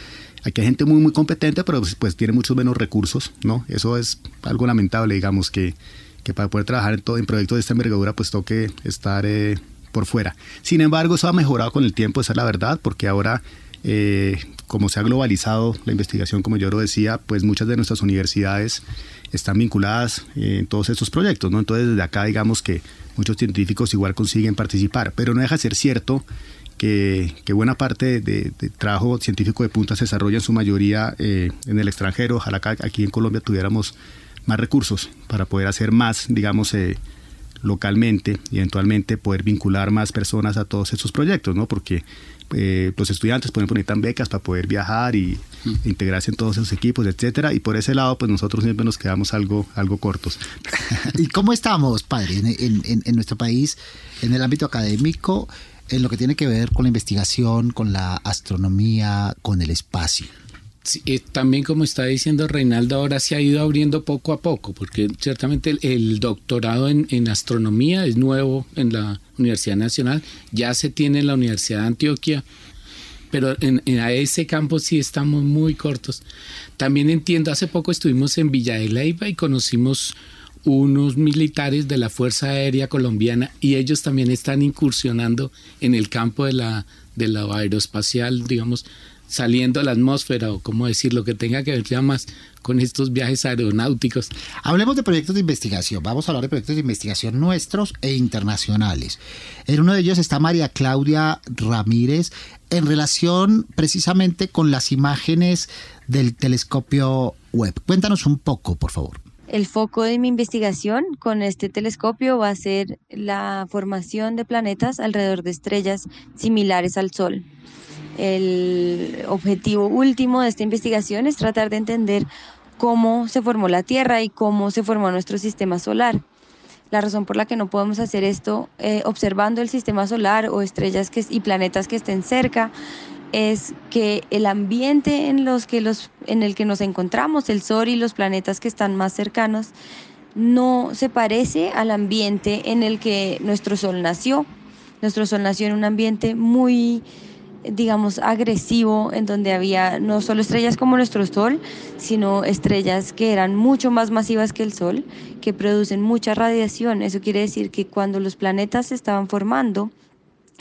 Aquí hay gente muy, muy competente, pero pues, pues, tiene muchos menos recursos, ¿no? Eso es algo lamentable, digamos, que, que para poder trabajar en, todo, en proyectos de esta envergadura, pues toque estar eh, por fuera. Sin embargo, eso ha mejorado con el tiempo, esa es la verdad, porque ahora eh, como se ha globalizado la investigación, como yo lo decía, pues muchas de nuestras universidades están vinculadas en todos estos proyectos, ¿no? Entonces desde acá digamos que muchos científicos igual consiguen participar, pero no deja de ser cierto que, buena parte de, trabajo científico de punta se desarrolla en su mayoría eh, en el extranjero, ojalá aquí en Colombia tuviéramos más recursos para poder hacer más, digamos, eh, localmente y eventualmente poder vincular más personas a todos estos proyectos, ¿no? Porque eh, los estudiantes pueden poner tan becas para poder viajar y integrarse en todos esos equipos, etcétera. Y por ese lado, pues nosotros siempre nos quedamos algo, algo cortos. ¿Y cómo estamos, padre, en, en, nuestro país, en el ámbito académico, en lo que tiene que ver con la investigación, con la astronomía, con el espacio? Eh, también como está diciendo Reinaldo, ahora se ha ido abriendo poco a poco, porque ciertamente el, doctorado en, astronomía es nuevo en la Universidad Nacional, ya se tiene en la Universidad de Antioquia, pero en, a ese campo sí estamos muy cortos. También entiendo, hace poco estuvimos en Villa de Leyva y conocimos unos militares de la Fuerza Aérea Colombiana y ellos también están incursionando en el campo de la, de la aeroespacial, digamos, saliendo a la atmósfera o como decir lo que tenga que ver ya más con estos viajes aeronáuticos. Hablemos de proyectos de investigación. Vamos a hablar de proyectos de investigación nuestros e internacionales. En uno de ellos está María Claudia Ramírez en relación precisamente con las imágenes del telescopio web. Cuéntanos un poco, por favor. El foco de mi investigación con este telescopio va a ser la formación de planetas alrededor de estrellas similares al Sol. El objetivo último de esta investigación es tratar de entender cómo se formó la Tierra y cómo se formó nuestro sistema solar. La razón por la que no podemos hacer esto eh, observando el sistema solar o estrellas que, y planetas que estén cerca es que el ambiente en, los que los, en el que nos encontramos, el Sol y los planetas que están más cercanos, no se parece al ambiente en el que nuestro Sol nació. Nuestro Sol nació en un ambiente muy digamos, agresivo, en donde había no solo estrellas como nuestro Sol, sino estrellas que eran mucho más masivas que el Sol, que producen mucha radiación. Eso quiere decir que cuando los planetas se estaban formando,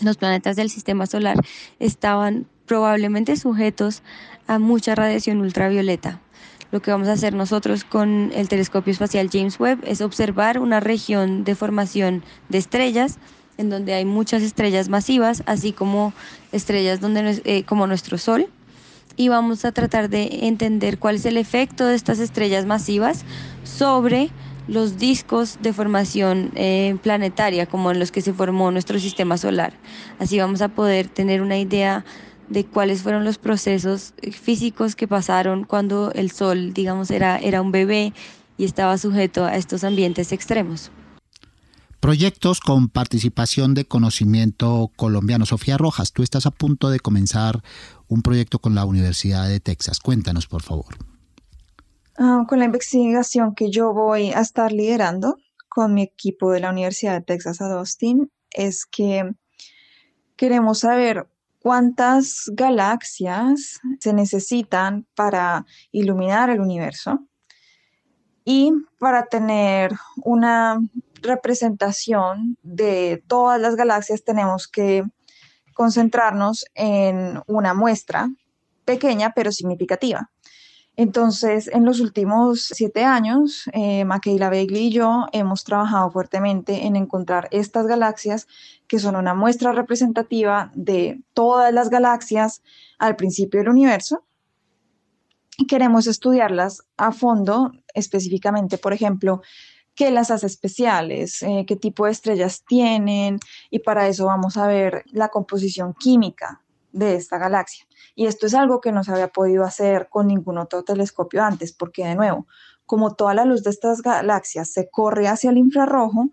los planetas del sistema solar estaban probablemente sujetos a mucha radiación ultravioleta. Lo que vamos a hacer nosotros con el telescopio espacial James Webb es observar una región de formación de estrellas en donde hay muchas estrellas masivas, así como estrellas donde, eh, como nuestro Sol. Y vamos a tratar de entender cuál es el efecto de estas estrellas masivas sobre los discos de formación eh, planetaria, como en los que se formó nuestro sistema solar. Así vamos a poder tener una idea de cuáles fueron los procesos eh, físicos que pasaron cuando el Sol, digamos, era, era un bebé y estaba sujeto a estos ambientes extremos. Proyectos con participación de conocimiento colombiano. Sofía Rojas, tú estás a punto de comenzar un proyecto con la Universidad de Texas. Cuéntanos, por favor. Ah, con la investigación que yo voy a estar liderando con mi equipo de la Universidad de Texas a Austin es que queremos saber cuántas galaxias se necesitan para iluminar el universo y para tener una representación de todas las galaxias tenemos que concentrarnos en una muestra pequeña pero significativa. Entonces, en los últimos siete años, eh, Makeila y yo hemos trabajado fuertemente en encontrar estas galaxias que son una muestra representativa de todas las galaxias al principio del universo. Y queremos estudiarlas a fondo, específicamente, por ejemplo, qué las hace especiales, eh, qué tipo de estrellas tienen, y para eso vamos a ver la composición química de esta galaxia. Y esto es algo que no se había podido hacer con ningún otro telescopio antes, porque de nuevo, como toda la luz de estas galaxias se corre hacia el infrarrojo,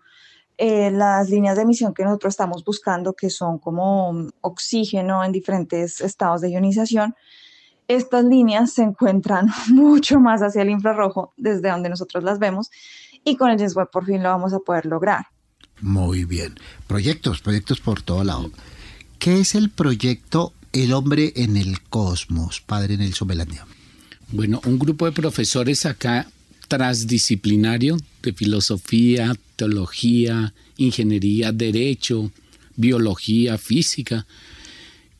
eh, las líneas de emisión que nosotros estamos buscando, que son como oxígeno en diferentes estados de ionización, estas líneas se encuentran mucho más hacia el infrarrojo desde donde nosotros las vemos y con el Webb por fin lo vamos a poder lograr. Muy bien. Proyectos, proyectos por todo lado. ¿Qué es el proyecto El hombre en el cosmos, padre Nelson Belandia? Bueno, un grupo de profesores acá transdisciplinario de filosofía, teología, ingeniería, derecho, biología, física.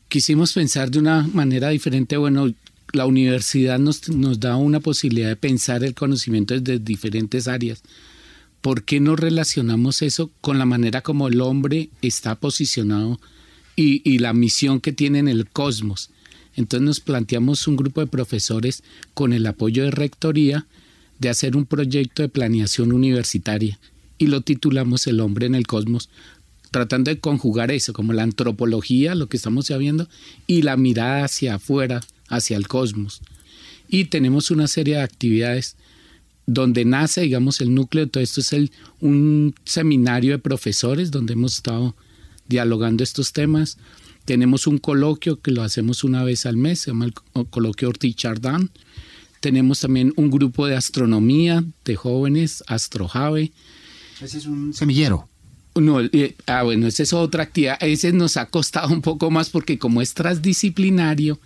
Quisimos pensar de una manera diferente, bueno, la universidad nos, nos da una posibilidad de pensar el conocimiento desde diferentes áreas. ¿Por qué no relacionamos eso con la manera como el hombre está posicionado y, la misión que tiene en el cosmos. Entonces nos planteamos un grupo de profesores con el apoyo de Rectoría de hacer un proyecto de planeación universitaria y lo titulamos El hombre en el cosmos, tratando de conjugar eso, como la antropología, lo que estamos viendo, y la mirada hacia afuera, hacia el cosmos. Y tenemos una serie de actividades donde nace, digamos, el núcleo de todo esto es el, un seminario de profesores donde hemos estado dialogando estos temas. Tenemos un coloquio que lo hacemos una vez al mes, se llama el coloquio Ortiz Chardán. Tenemos también un grupo de astronomía de jóvenes, Astrojave. Ese es un semillero. No, eh, ah, bueno, esa es otra actividad. Ese nos ha costado un poco más porque como es transdisciplinario,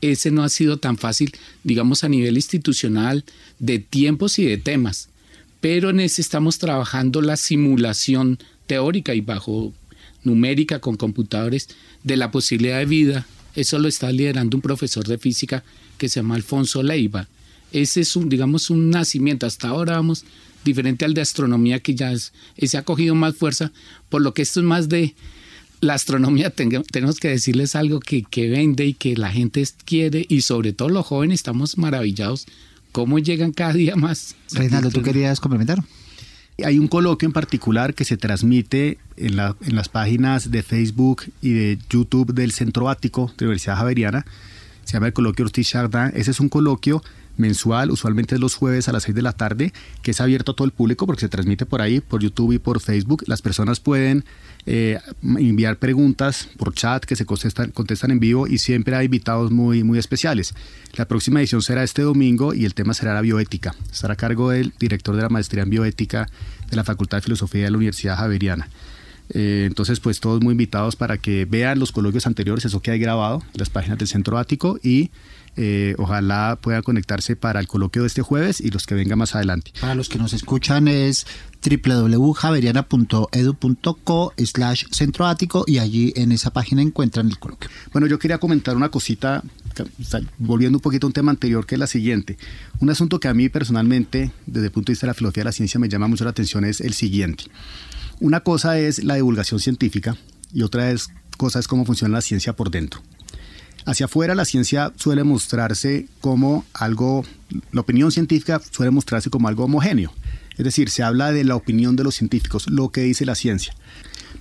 ese no ha sido tan fácil, digamos, a nivel institucional, de tiempos y de temas. Pero en ese estamos trabajando la simulación teórica y bajo numérica con computadores de la posibilidad de vida. Eso lo está liderando un profesor de física que se llama Alfonso Leiva. Ese es un, digamos, un nacimiento. Hasta ahora vamos diferente al de astronomía que ya ese ha cogido más fuerza, por lo que esto es más de la astronomía, tenemos que decirles algo que, que vende y que la gente quiere y sobre todo los jóvenes estamos maravillados cómo llegan cada día más. Reinaldo, ¿tú querías complementar? Hay un coloquio en particular que se transmite en, las páginas de Facebook y de YouTube del Centro Ático de la Universidad Javeriana. Se llama el coloquio Ortiz Chardin. Ese es un coloquio mensual, usualmente es los jueves a las 6 de la tarde, que es abierto a todo el público porque se transmite por ahí, por YouTube y por Facebook. Las personas pueden eh, enviar preguntas por chat que se contestan, en vivo y siempre hay invitados muy, muy especiales. La próxima edición será este domingo y el tema será la bioética. Estará a cargo del director de la maestría en bioética de la Facultad de Filosofía de la Universidad Javeriana. Eh, entonces, pues todos muy invitados para que vean los coloquios anteriores, eso que hay grabado, las páginas del Centro Ático y eh, ojalá pueda conectarse para el coloquio de este jueves y los que vengan más adelante. Para los que nos escuchan es www.javeriana.edu.co slash centroático y allí en esa página encuentran el coloquio. Bueno, yo quería comentar una cosita, volviendo un poquito a un tema anterior, que es la siguiente. Un asunto que a mí personalmente, desde el punto de vista de la filosofía de la ciencia, me llama mucho la atención es el siguiente. Una cosa es la divulgación científica y otra es, cosa es cómo funciona la ciencia por dentro. Hacia afuera la ciencia suele mostrarse como algo, la opinión científica suele mostrarse como algo homogéneo. Es decir, se habla de la opinión de los científicos, lo que dice la ciencia.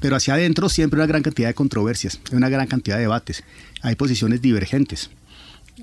Pero hacia adentro siempre hay una gran cantidad de controversias, hay una gran cantidad de debates, hay posiciones divergentes.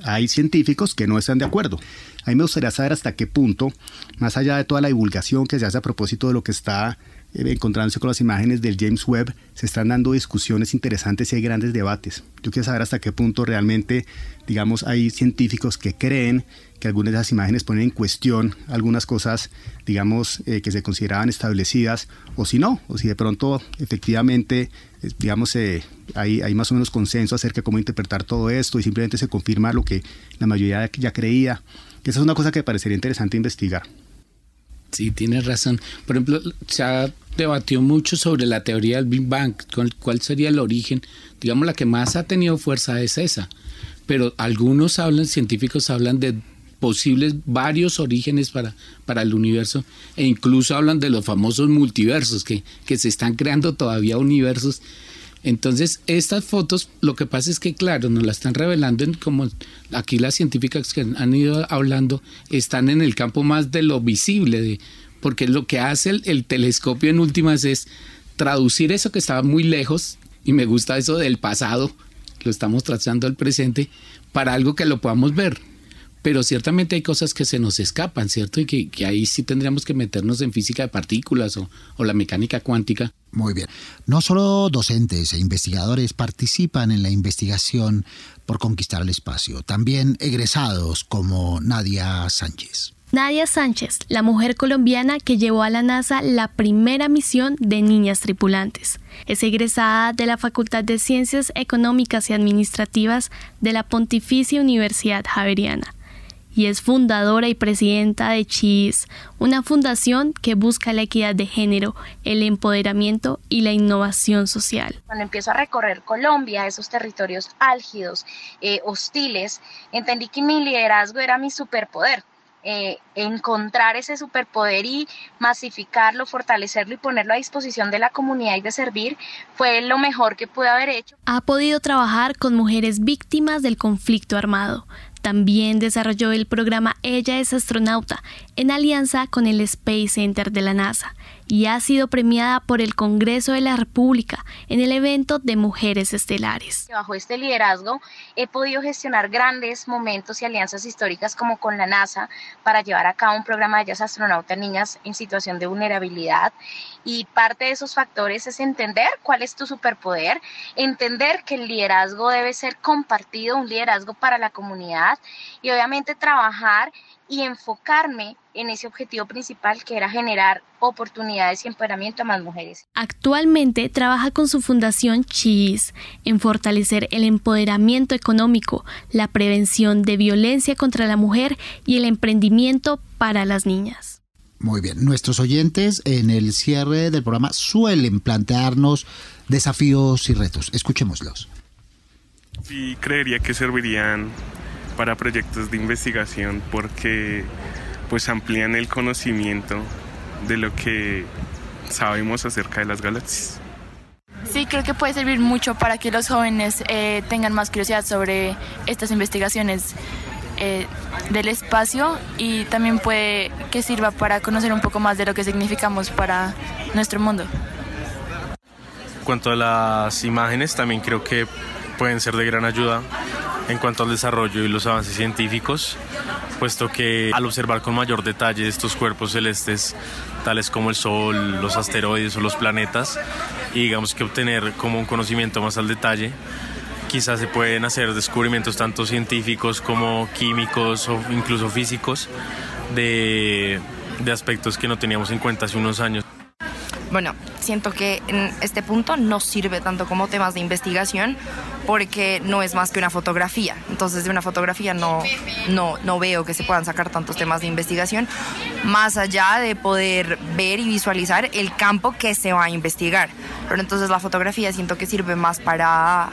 Hay científicos que no están de acuerdo. A mí me gustaría saber hasta qué punto, más allá de toda la divulgación que se hace a propósito de lo que está eh, encontrándose con las imágenes del James Webb, se están dando discusiones interesantes y hay grandes debates. Yo quiero saber hasta qué punto realmente, digamos, hay científicos que creen que algunas de esas imágenes ponen en cuestión algunas cosas, digamos, eh, que se consideraban establecidas, o si no, o si de pronto efectivamente, eh, digamos, hay, hay más o menos consenso acerca de cómo interpretar todo esto y simplemente se confirma lo que la mayoría ya creía. Esa es una cosa que parecería interesante investigar. Sí, tienes razón. Por ejemplo, se ha debatido mucho sobre la teoría del Big Bang, cuál sería el origen. Digamos, la que más ha tenido fuerza es esa. Pero algunos hablan, científicos hablan de posibles varios orígenes para, para el universo e incluso hablan de los famosos multiversos, que, que se están creando todavía universos. Entonces, estas fotos, lo que pasa es que, claro, nos las están revelando en como aquí las científicas que han ido hablando están en el campo más de lo visible, de, porque lo que hace el, telescopio en últimas es traducir eso que estaba muy lejos, y me gusta eso del pasado, lo estamos trazando al presente, para algo que lo podamos ver. Pero ciertamente hay cosas que se nos escapan, ¿cierto? Y que, ahí sí tendríamos que meternos en física de partículas o, o la mecánica cuántica. Muy bien. No solo docentes e investigadores participan en la investigación por conquistar el espacio, también egresados como Nadia Sánchez. Nadia Sánchez, la mujer colombiana que llevó a la NASA la primera misión de niñas tripulantes. Es egresada de la Facultad de Ciencias Económicas y Administrativas de la Pontificia Universidad Javeriana y es fundadora y presidenta de CHIS, una fundación que busca la equidad de género, el empoderamiento y la innovación social. Cuando empiezo a recorrer Colombia, esos territorios álgidos, eh, hostiles, entendí que mi liderazgo era mi superpoder eh, encontrar ese superpoder y masificarlo, fortalecerlo y ponerlo a disposición de la comunidad y de servir fue lo mejor que pude haber hecho. Ha podido trabajar con mujeres víctimas del conflicto armado. También desarrolló el programa Ella es astronauta en alianza con el Space Center de la NASA y ha sido premiada por el Congreso de la República en el evento de Mujeres Estelares. Bajo este liderazgo he podido gestionar grandes momentos y alianzas históricas como con la NASA para llevar a cabo un programa de ellas astronautas niñas en situación de vulnerabilidad y parte de esos factores es entender cuál es tu superpoder, entender que el liderazgo debe ser compartido, un liderazgo para la comunidad y obviamente trabajar y enfocarme en ese objetivo principal que era generar oportunidades y empoderamiento a más mujeres. Actualmente trabaja con su fundación CHIS en fortalecer el empoderamiento económico, la prevención de violencia contra la mujer y el emprendimiento para las niñas. Muy bien, nuestros oyentes en el cierre del programa suelen plantearnos desafíos y retos. Escuchémoslos. Sí, creería que servirían para proyectos de investigación porque pues amplían el conocimiento de lo que sabemos acerca de las galaxias. Sí, creo que puede servir mucho para que los jóvenes eh, tengan más curiosidad sobre estas investigaciones eh, del espacio y también puede que sirva para conocer un poco más de lo que significamos para nuestro mundo. En cuanto a las imágenes, también creo que pueden ser de gran ayuda en cuanto al desarrollo y los avances científicos, puesto que al observar con mayor detalle estos cuerpos celestes, tales como el Sol, los asteroides o los planetas, y digamos que obtener como un conocimiento más al detalle, quizás se pueden hacer descubrimientos tanto científicos como químicos o incluso físicos de, de aspectos que no teníamos en cuenta hace unos años. Bueno, siento que en este punto no sirve tanto como temas de investigación porque no es más que una fotografía. Entonces de una fotografía no, no, no veo que se puedan sacar tantos temas de investigación, más allá de poder ver y visualizar el campo que se va a investigar. Pero entonces la fotografía siento que sirve más para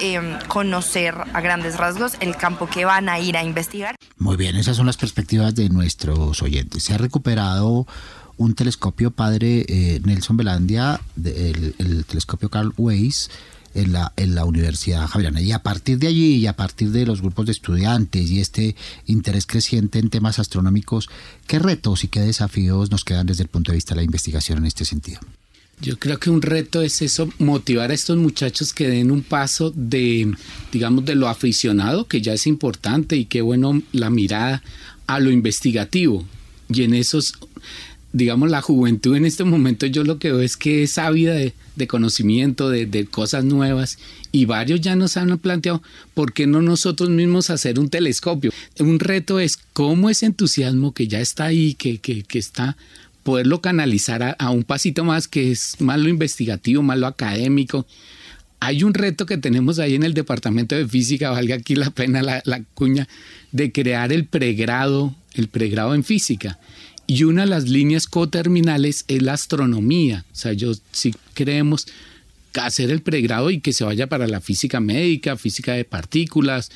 em, conocer a grandes rasgos el campo que van a ir a investigar. Muy bien, esas son las perspectivas de nuestros oyentes. Se ha recuperado un telescopio padre eh, Nelson Belandia, el, telescopio Carl Weiss, en la, en la Universidad Javeriana. Y a partir de allí y a partir de los grupos de estudiantes y este interés creciente en temas astronómicos, ¿qué retos y qué desafíos nos quedan desde el punto de vista de la investigación en este sentido? Yo creo que un reto es eso, motivar a estos muchachos que den un paso de, digamos, de lo aficionado, que ya es importante y qué bueno la mirada, a lo investigativo. Y en esos digamos, la juventud en este momento yo lo que veo es que es ávida de, conocimiento, de, cosas nuevas, y varios ya nos han planteado, ¿por qué no nosotros mismos hacer un telescopio? Un reto es cómo ese entusiasmo que ya está ahí, que, que, que está, poderlo canalizar a, a, un pasito más, que es más lo investigativo, más lo académico. Hay un reto que tenemos ahí en el departamento de física, valga aquí la pena la, la cuña, de crear el pregrado, el pregrado en física. Y una de las líneas coterminales es la astronomía. O sea, yo sí creemos hacer el pregrado y que se vaya para la física médica, física de partículas,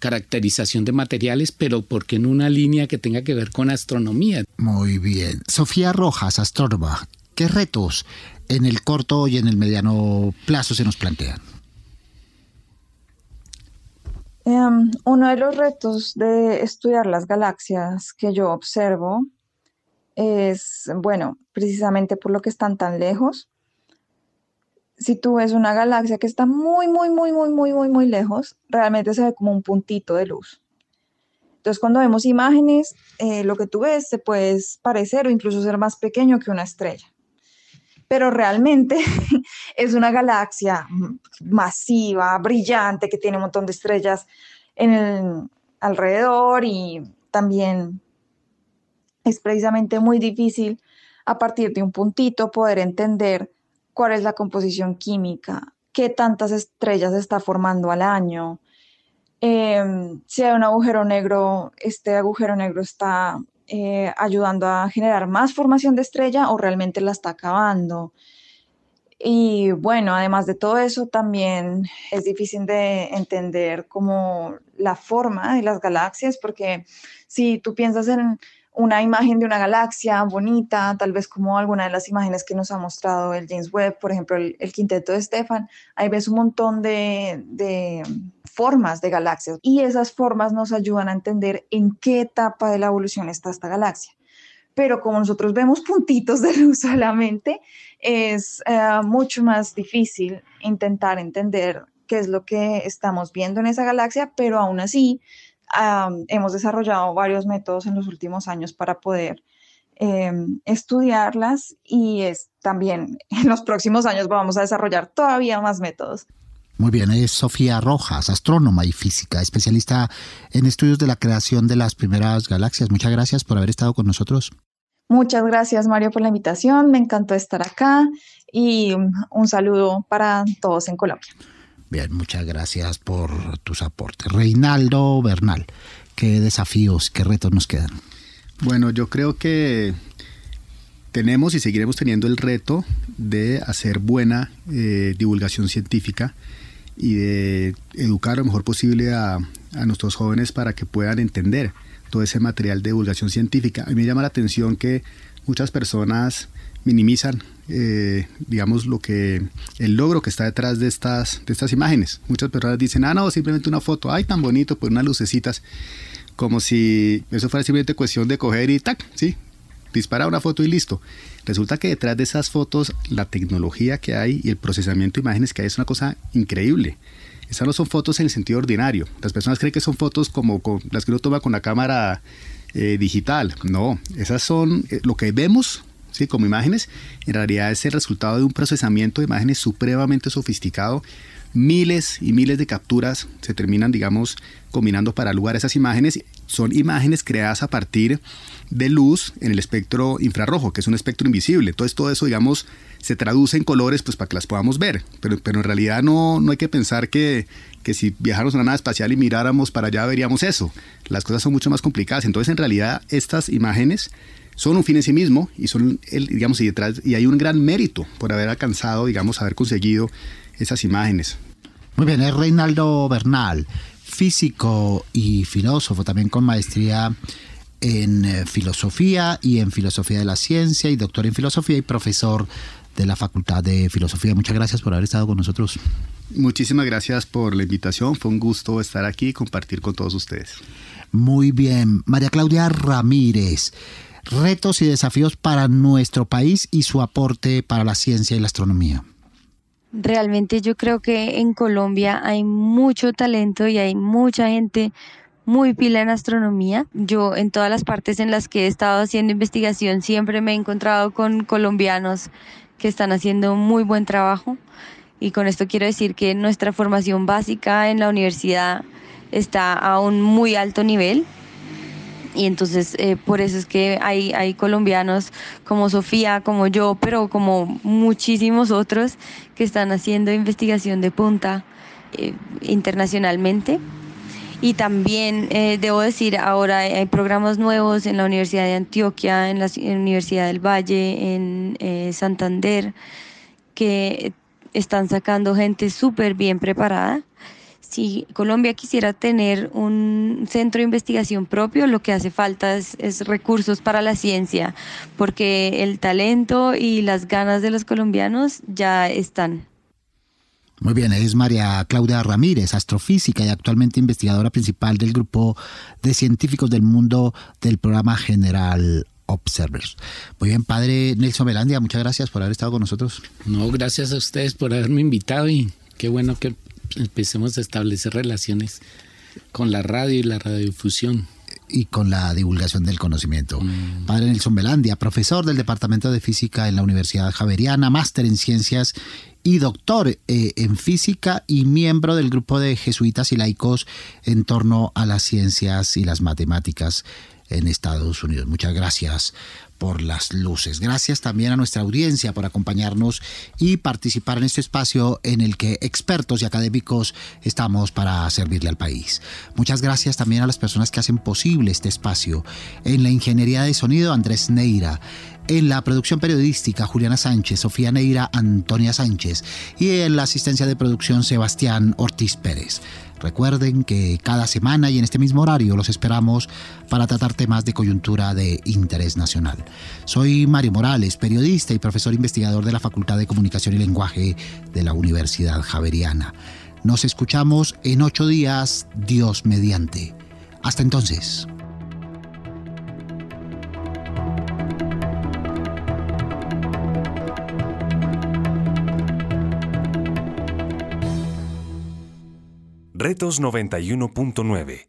caracterización de materiales, pero ¿por qué en una línea que tenga que ver con astronomía? Muy bien. Sofía Rojas, astrónoma, ¿qué retos en el corto y en el mediano plazo se nos plantean? Um, uno de los retos de estudiar las galaxias que yo observo es, bueno, precisamente por lo que están tan lejos. Si tú ves una galaxia que está muy, muy, muy, muy, muy, muy, muy lejos, realmente se ve como un puntito de luz. Entonces, cuando vemos imágenes, eh, lo que tú ves se puede parecer o incluso ser más pequeño que una estrella pero realmente es una galaxia masiva, brillante, que tiene un montón de estrellas en alrededor y también es precisamente muy difícil a partir de un puntito poder entender cuál es la composición química, qué tantas estrellas está formando al año. Eh, si hay un agujero negro, este agujero negro está eh, ayudando a generar más formación de estrella o realmente la está acabando. Y bueno, además de todo eso, también es difícil de entender como la forma de las galaxias, porque si tú piensas en una imagen de una galaxia bonita, tal vez como alguna de las imágenes que nos ha mostrado el James Webb, por ejemplo, el, quinteto de Stefan, ahí ves un montón de, de formas de galaxias y esas formas nos ayudan a entender en qué etapa de la evolución está esta galaxia. Pero como nosotros vemos puntitos de luz solamente, es uh, mucho más difícil intentar entender qué es lo que estamos viendo en esa galaxia, pero aún así um, hemos desarrollado varios métodos en los últimos años para poder eh, estudiarlas y es, también en los próximos años vamos a desarrollar todavía más métodos. Muy bien, es Sofía Rojas, astrónoma y física, especialista en estudios de la creación de las primeras galaxias. Muchas gracias por haber estado con nosotros. Muchas gracias Mario por la invitación, me encantó estar acá y un saludo para todos en Colombia. Bien, muchas gracias por tus aportes. Reinaldo Bernal, ¿qué desafíos, qué retos nos quedan? Bueno, yo creo que tenemos y seguiremos teniendo el reto de hacer buena eh, divulgación científica y de educar lo mejor posible a, a, nuestros jóvenes para que puedan entender todo ese material de divulgación científica. A mí me llama la atención que muchas personas minimizan, eh, digamos, lo que el logro que está detrás de estas, de estas imágenes. Muchas personas dicen, ah, no, simplemente una foto, ay, tan bonito, pues unas lucecitas, como si eso fuera simplemente cuestión de coger y tac, sí, disparar una foto y listo. Resulta que detrás de esas fotos, la tecnología que hay y el procesamiento de imágenes que hay es una cosa increíble. Esas no son fotos en el sentido ordinario. Las personas creen que son fotos como las que uno toma con la cámara eh, digital. No, esas son eh, lo que vemos ¿sí? como imágenes. En realidad es el resultado de un procesamiento de imágenes supremamente sofisticado. Miles y miles de capturas se terminan, digamos, combinando para lugar esas imágenes. Son imágenes creadas a partir de luz en el espectro infrarrojo, que es un espectro invisible. Entonces todo eso, digamos, se traduce en colores pues para que las podamos ver. Pero, pero en realidad no, no hay que pensar que, que si viajáramos en una nave espacial y miráramos para allá veríamos eso. Las cosas son mucho más complicadas. Entonces en realidad estas imágenes son un fin en sí mismo y son el, digamos y detrás y hay un gran mérito por haber alcanzado digamos haber conseguido esas imágenes muy bien es Reinaldo Bernal físico y filósofo también con maestría en eh, filosofía y en filosofía de la ciencia y doctor en filosofía y profesor de la Facultad de Filosofía. Muchas gracias por haber estado con nosotros. Muchísimas gracias por la invitación. Fue un gusto estar aquí y compartir con todos ustedes. Muy bien. María Claudia Ramírez, retos y desafíos para nuestro país y su aporte para la ciencia y la astronomía. Realmente yo creo que en Colombia hay mucho talento y hay mucha gente muy pila en astronomía. Yo en todas las partes en las que he estado haciendo investigación siempre me he encontrado con colombianos que están haciendo muy buen trabajo. Y con esto quiero decir que nuestra formación básica en la universidad está a un muy alto nivel. Y entonces eh, por eso es que hay, hay colombianos como Sofía, como yo, pero como muchísimos otros que están haciendo investigación de punta eh, internacionalmente. Y también eh, debo decir, ahora hay programas nuevos en la Universidad de Antioquia, en la Universidad del Valle, en Santander, que están sacando gente súper bien preparada. Si Colombia quisiera tener un centro de investigación propio, lo que hace falta es, recursos para la ciencia, porque el talento y las ganas de los colombianos ya están. Muy bien, es María Claudia Ramírez, astrofísica y actualmente investigadora principal del grupo de científicos del mundo del programa General Observers. Muy bien, padre Nelson Melandia, muchas gracias por haber estado con nosotros. No, gracias a ustedes por haberme invitado y qué bueno que empecemos a establecer relaciones con la radio y la radiodifusión y con la divulgación del conocimiento. Mm. Padre Nelson Melandia, profesor del Departamento de Física en la Universidad Javeriana, máster en Ciencias y doctor eh, en Física y miembro del grupo de jesuitas y laicos en torno a las ciencias y las matemáticas en Estados Unidos. Muchas gracias por las luces. Gracias también a nuestra audiencia por acompañarnos y participar en este espacio en el que expertos y académicos estamos para servirle al país. Muchas gracias también a las personas que hacen posible este espacio. En la ingeniería de sonido, Andrés Neira. En la producción periodística, Juliana Sánchez, Sofía Neira, Antonia Sánchez. Y en la asistencia de producción, Sebastián Ortiz Pérez. Recuerden que cada semana y en este mismo horario los esperamos para tratar temas de coyuntura de interés nacional. Soy Mario Morales, periodista y profesor investigador de la Facultad de Comunicación y Lenguaje de la Universidad Javeriana. Nos escuchamos en ocho días, Dios mediante. Hasta entonces. Retos 91.9